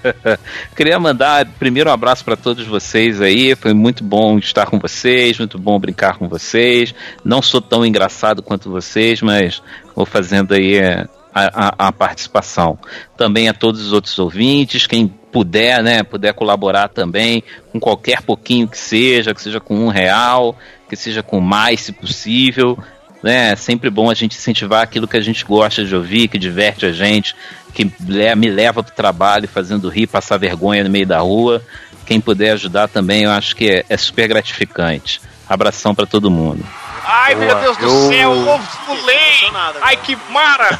[laughs] Queria mandar primeiro um abraço para todos vocês aí. Foi muito bom estar com vocês, muito bom brincar com vocês. Não sou tão engraçado quanto vocês, mas vou fazendo aí é, a, a- a participação. Também a todos os outros ouvintes, quem puder, né, puder colaborar também com qualquer pouquinho que seja, que seja com um real, que seja com mais, se possível. Né, é sempre bom a gente incentivar aquilo que a gente gosta de ouvir, que diverte a gente, que me leva pro trabalho fazendo rir, passar vergonha no meio da rua. Quem puder ajudar também, eu acho que é, é super gratificante. Abração para todo mundo. Ai, meu Boa. Deus do Eu- céu, ovulei. Emocionado Ai, que mara.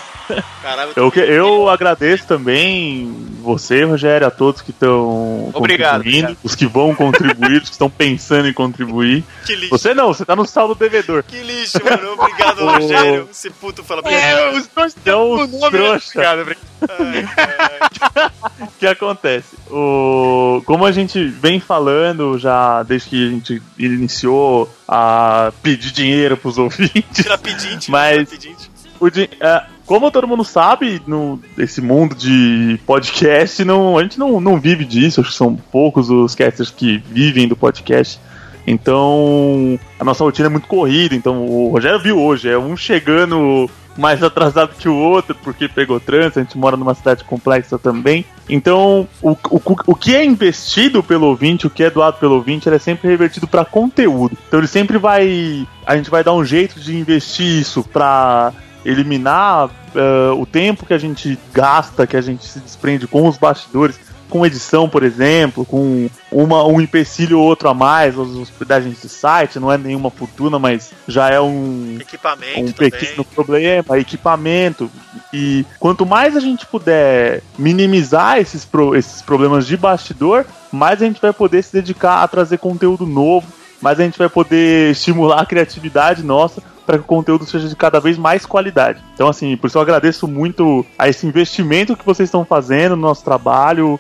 Caralho, Eu, que- eu agradeço também você, Rogério, a todos que estão contribuindo, obrigado. os que vão contribuir, os que estão pensando em contribuir. [laughs] que lixo. Você não, você tá no saldo devedor. Que lixo, mano. Obrigado. [laughs] Rogério. Esse puto fala pra É, os dois têm o nome. trouxa. Obrigado, obrigado. [laughs] O que acontece? O, como a gente vem falando já desde que a gente iniciou a pedir dinheiro pros ouvintes, Tira pedinte. Mas- tira pedinte. o di- é, como todo mundo sabe, no, esse mundo de podcast, não, a gente não, não vive disso, acho que são poucos os casters que vivem do podcast. Então, a nossa rotina é muito corrida. Então, o Rogério viu hoje, é um chegando mais atrasado que o outro, porque pegou trânsito, a gente mora numa cidade complexa também. Então, o, o, o que é investido pelo ouvinte, o que é doado pelo ouvinte, ele é sempre revertido para conteúdo. Então ele sempre vai. A gente vai dar um jeito de investir isso para eliminar eh, o tempo que a gente gasta, que a gente se desprende com os bastidores, com edição, por exemplo, com uma, um empecilho ou outro a mais, as hospedagens de site, não é nenhuma fortuna, mas já é um, Equipamento um também. pequeno problema, equipamento. E quanto mais a gente puder minimizar esses, pro- esses problemas de bastidor, mais a gente vai poder se dedicar a trazer conteúdo novo, mais a gente vai poder estimular a criatividade nossa para que o conteúdo seja de cada vez mais qualidade. Então, assim, por isso eu agradeço muito a esse investimento que vocês estão fazendo no nosso trabalho,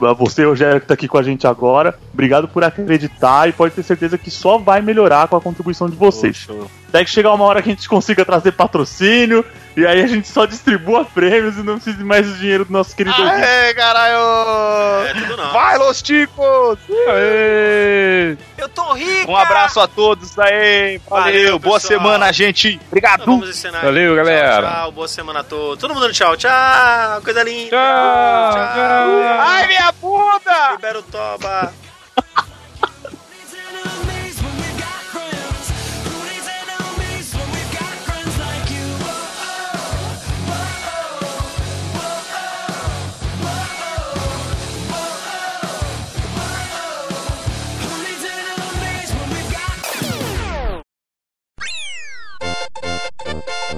a você, Rogério, que está aqui com a gente agora. Obrigado por acreditar e pode ter certeza que só vai melhorar com a contribuição de vocês. Até que chegar uma hora que a gente consiga trazer patrocínio e aí a gente só distribua prêmios e não precisa mais do dinheiro do nosso querido ouvinte. Aê, caralho! É tudo não. Vai, Los Ticos! Aê! Eu tô rico! Um abraço a todos aí, valeu, Valeu, boa semana, gente. Obrigado. Vamos ensinar. Valeu, Tchau, galera. Tchau, boa semana a todos. Todo mundo dando tchau. Tchau, coisa linda. Tchau, tchau. Ai, minha bunda! Libera o toba.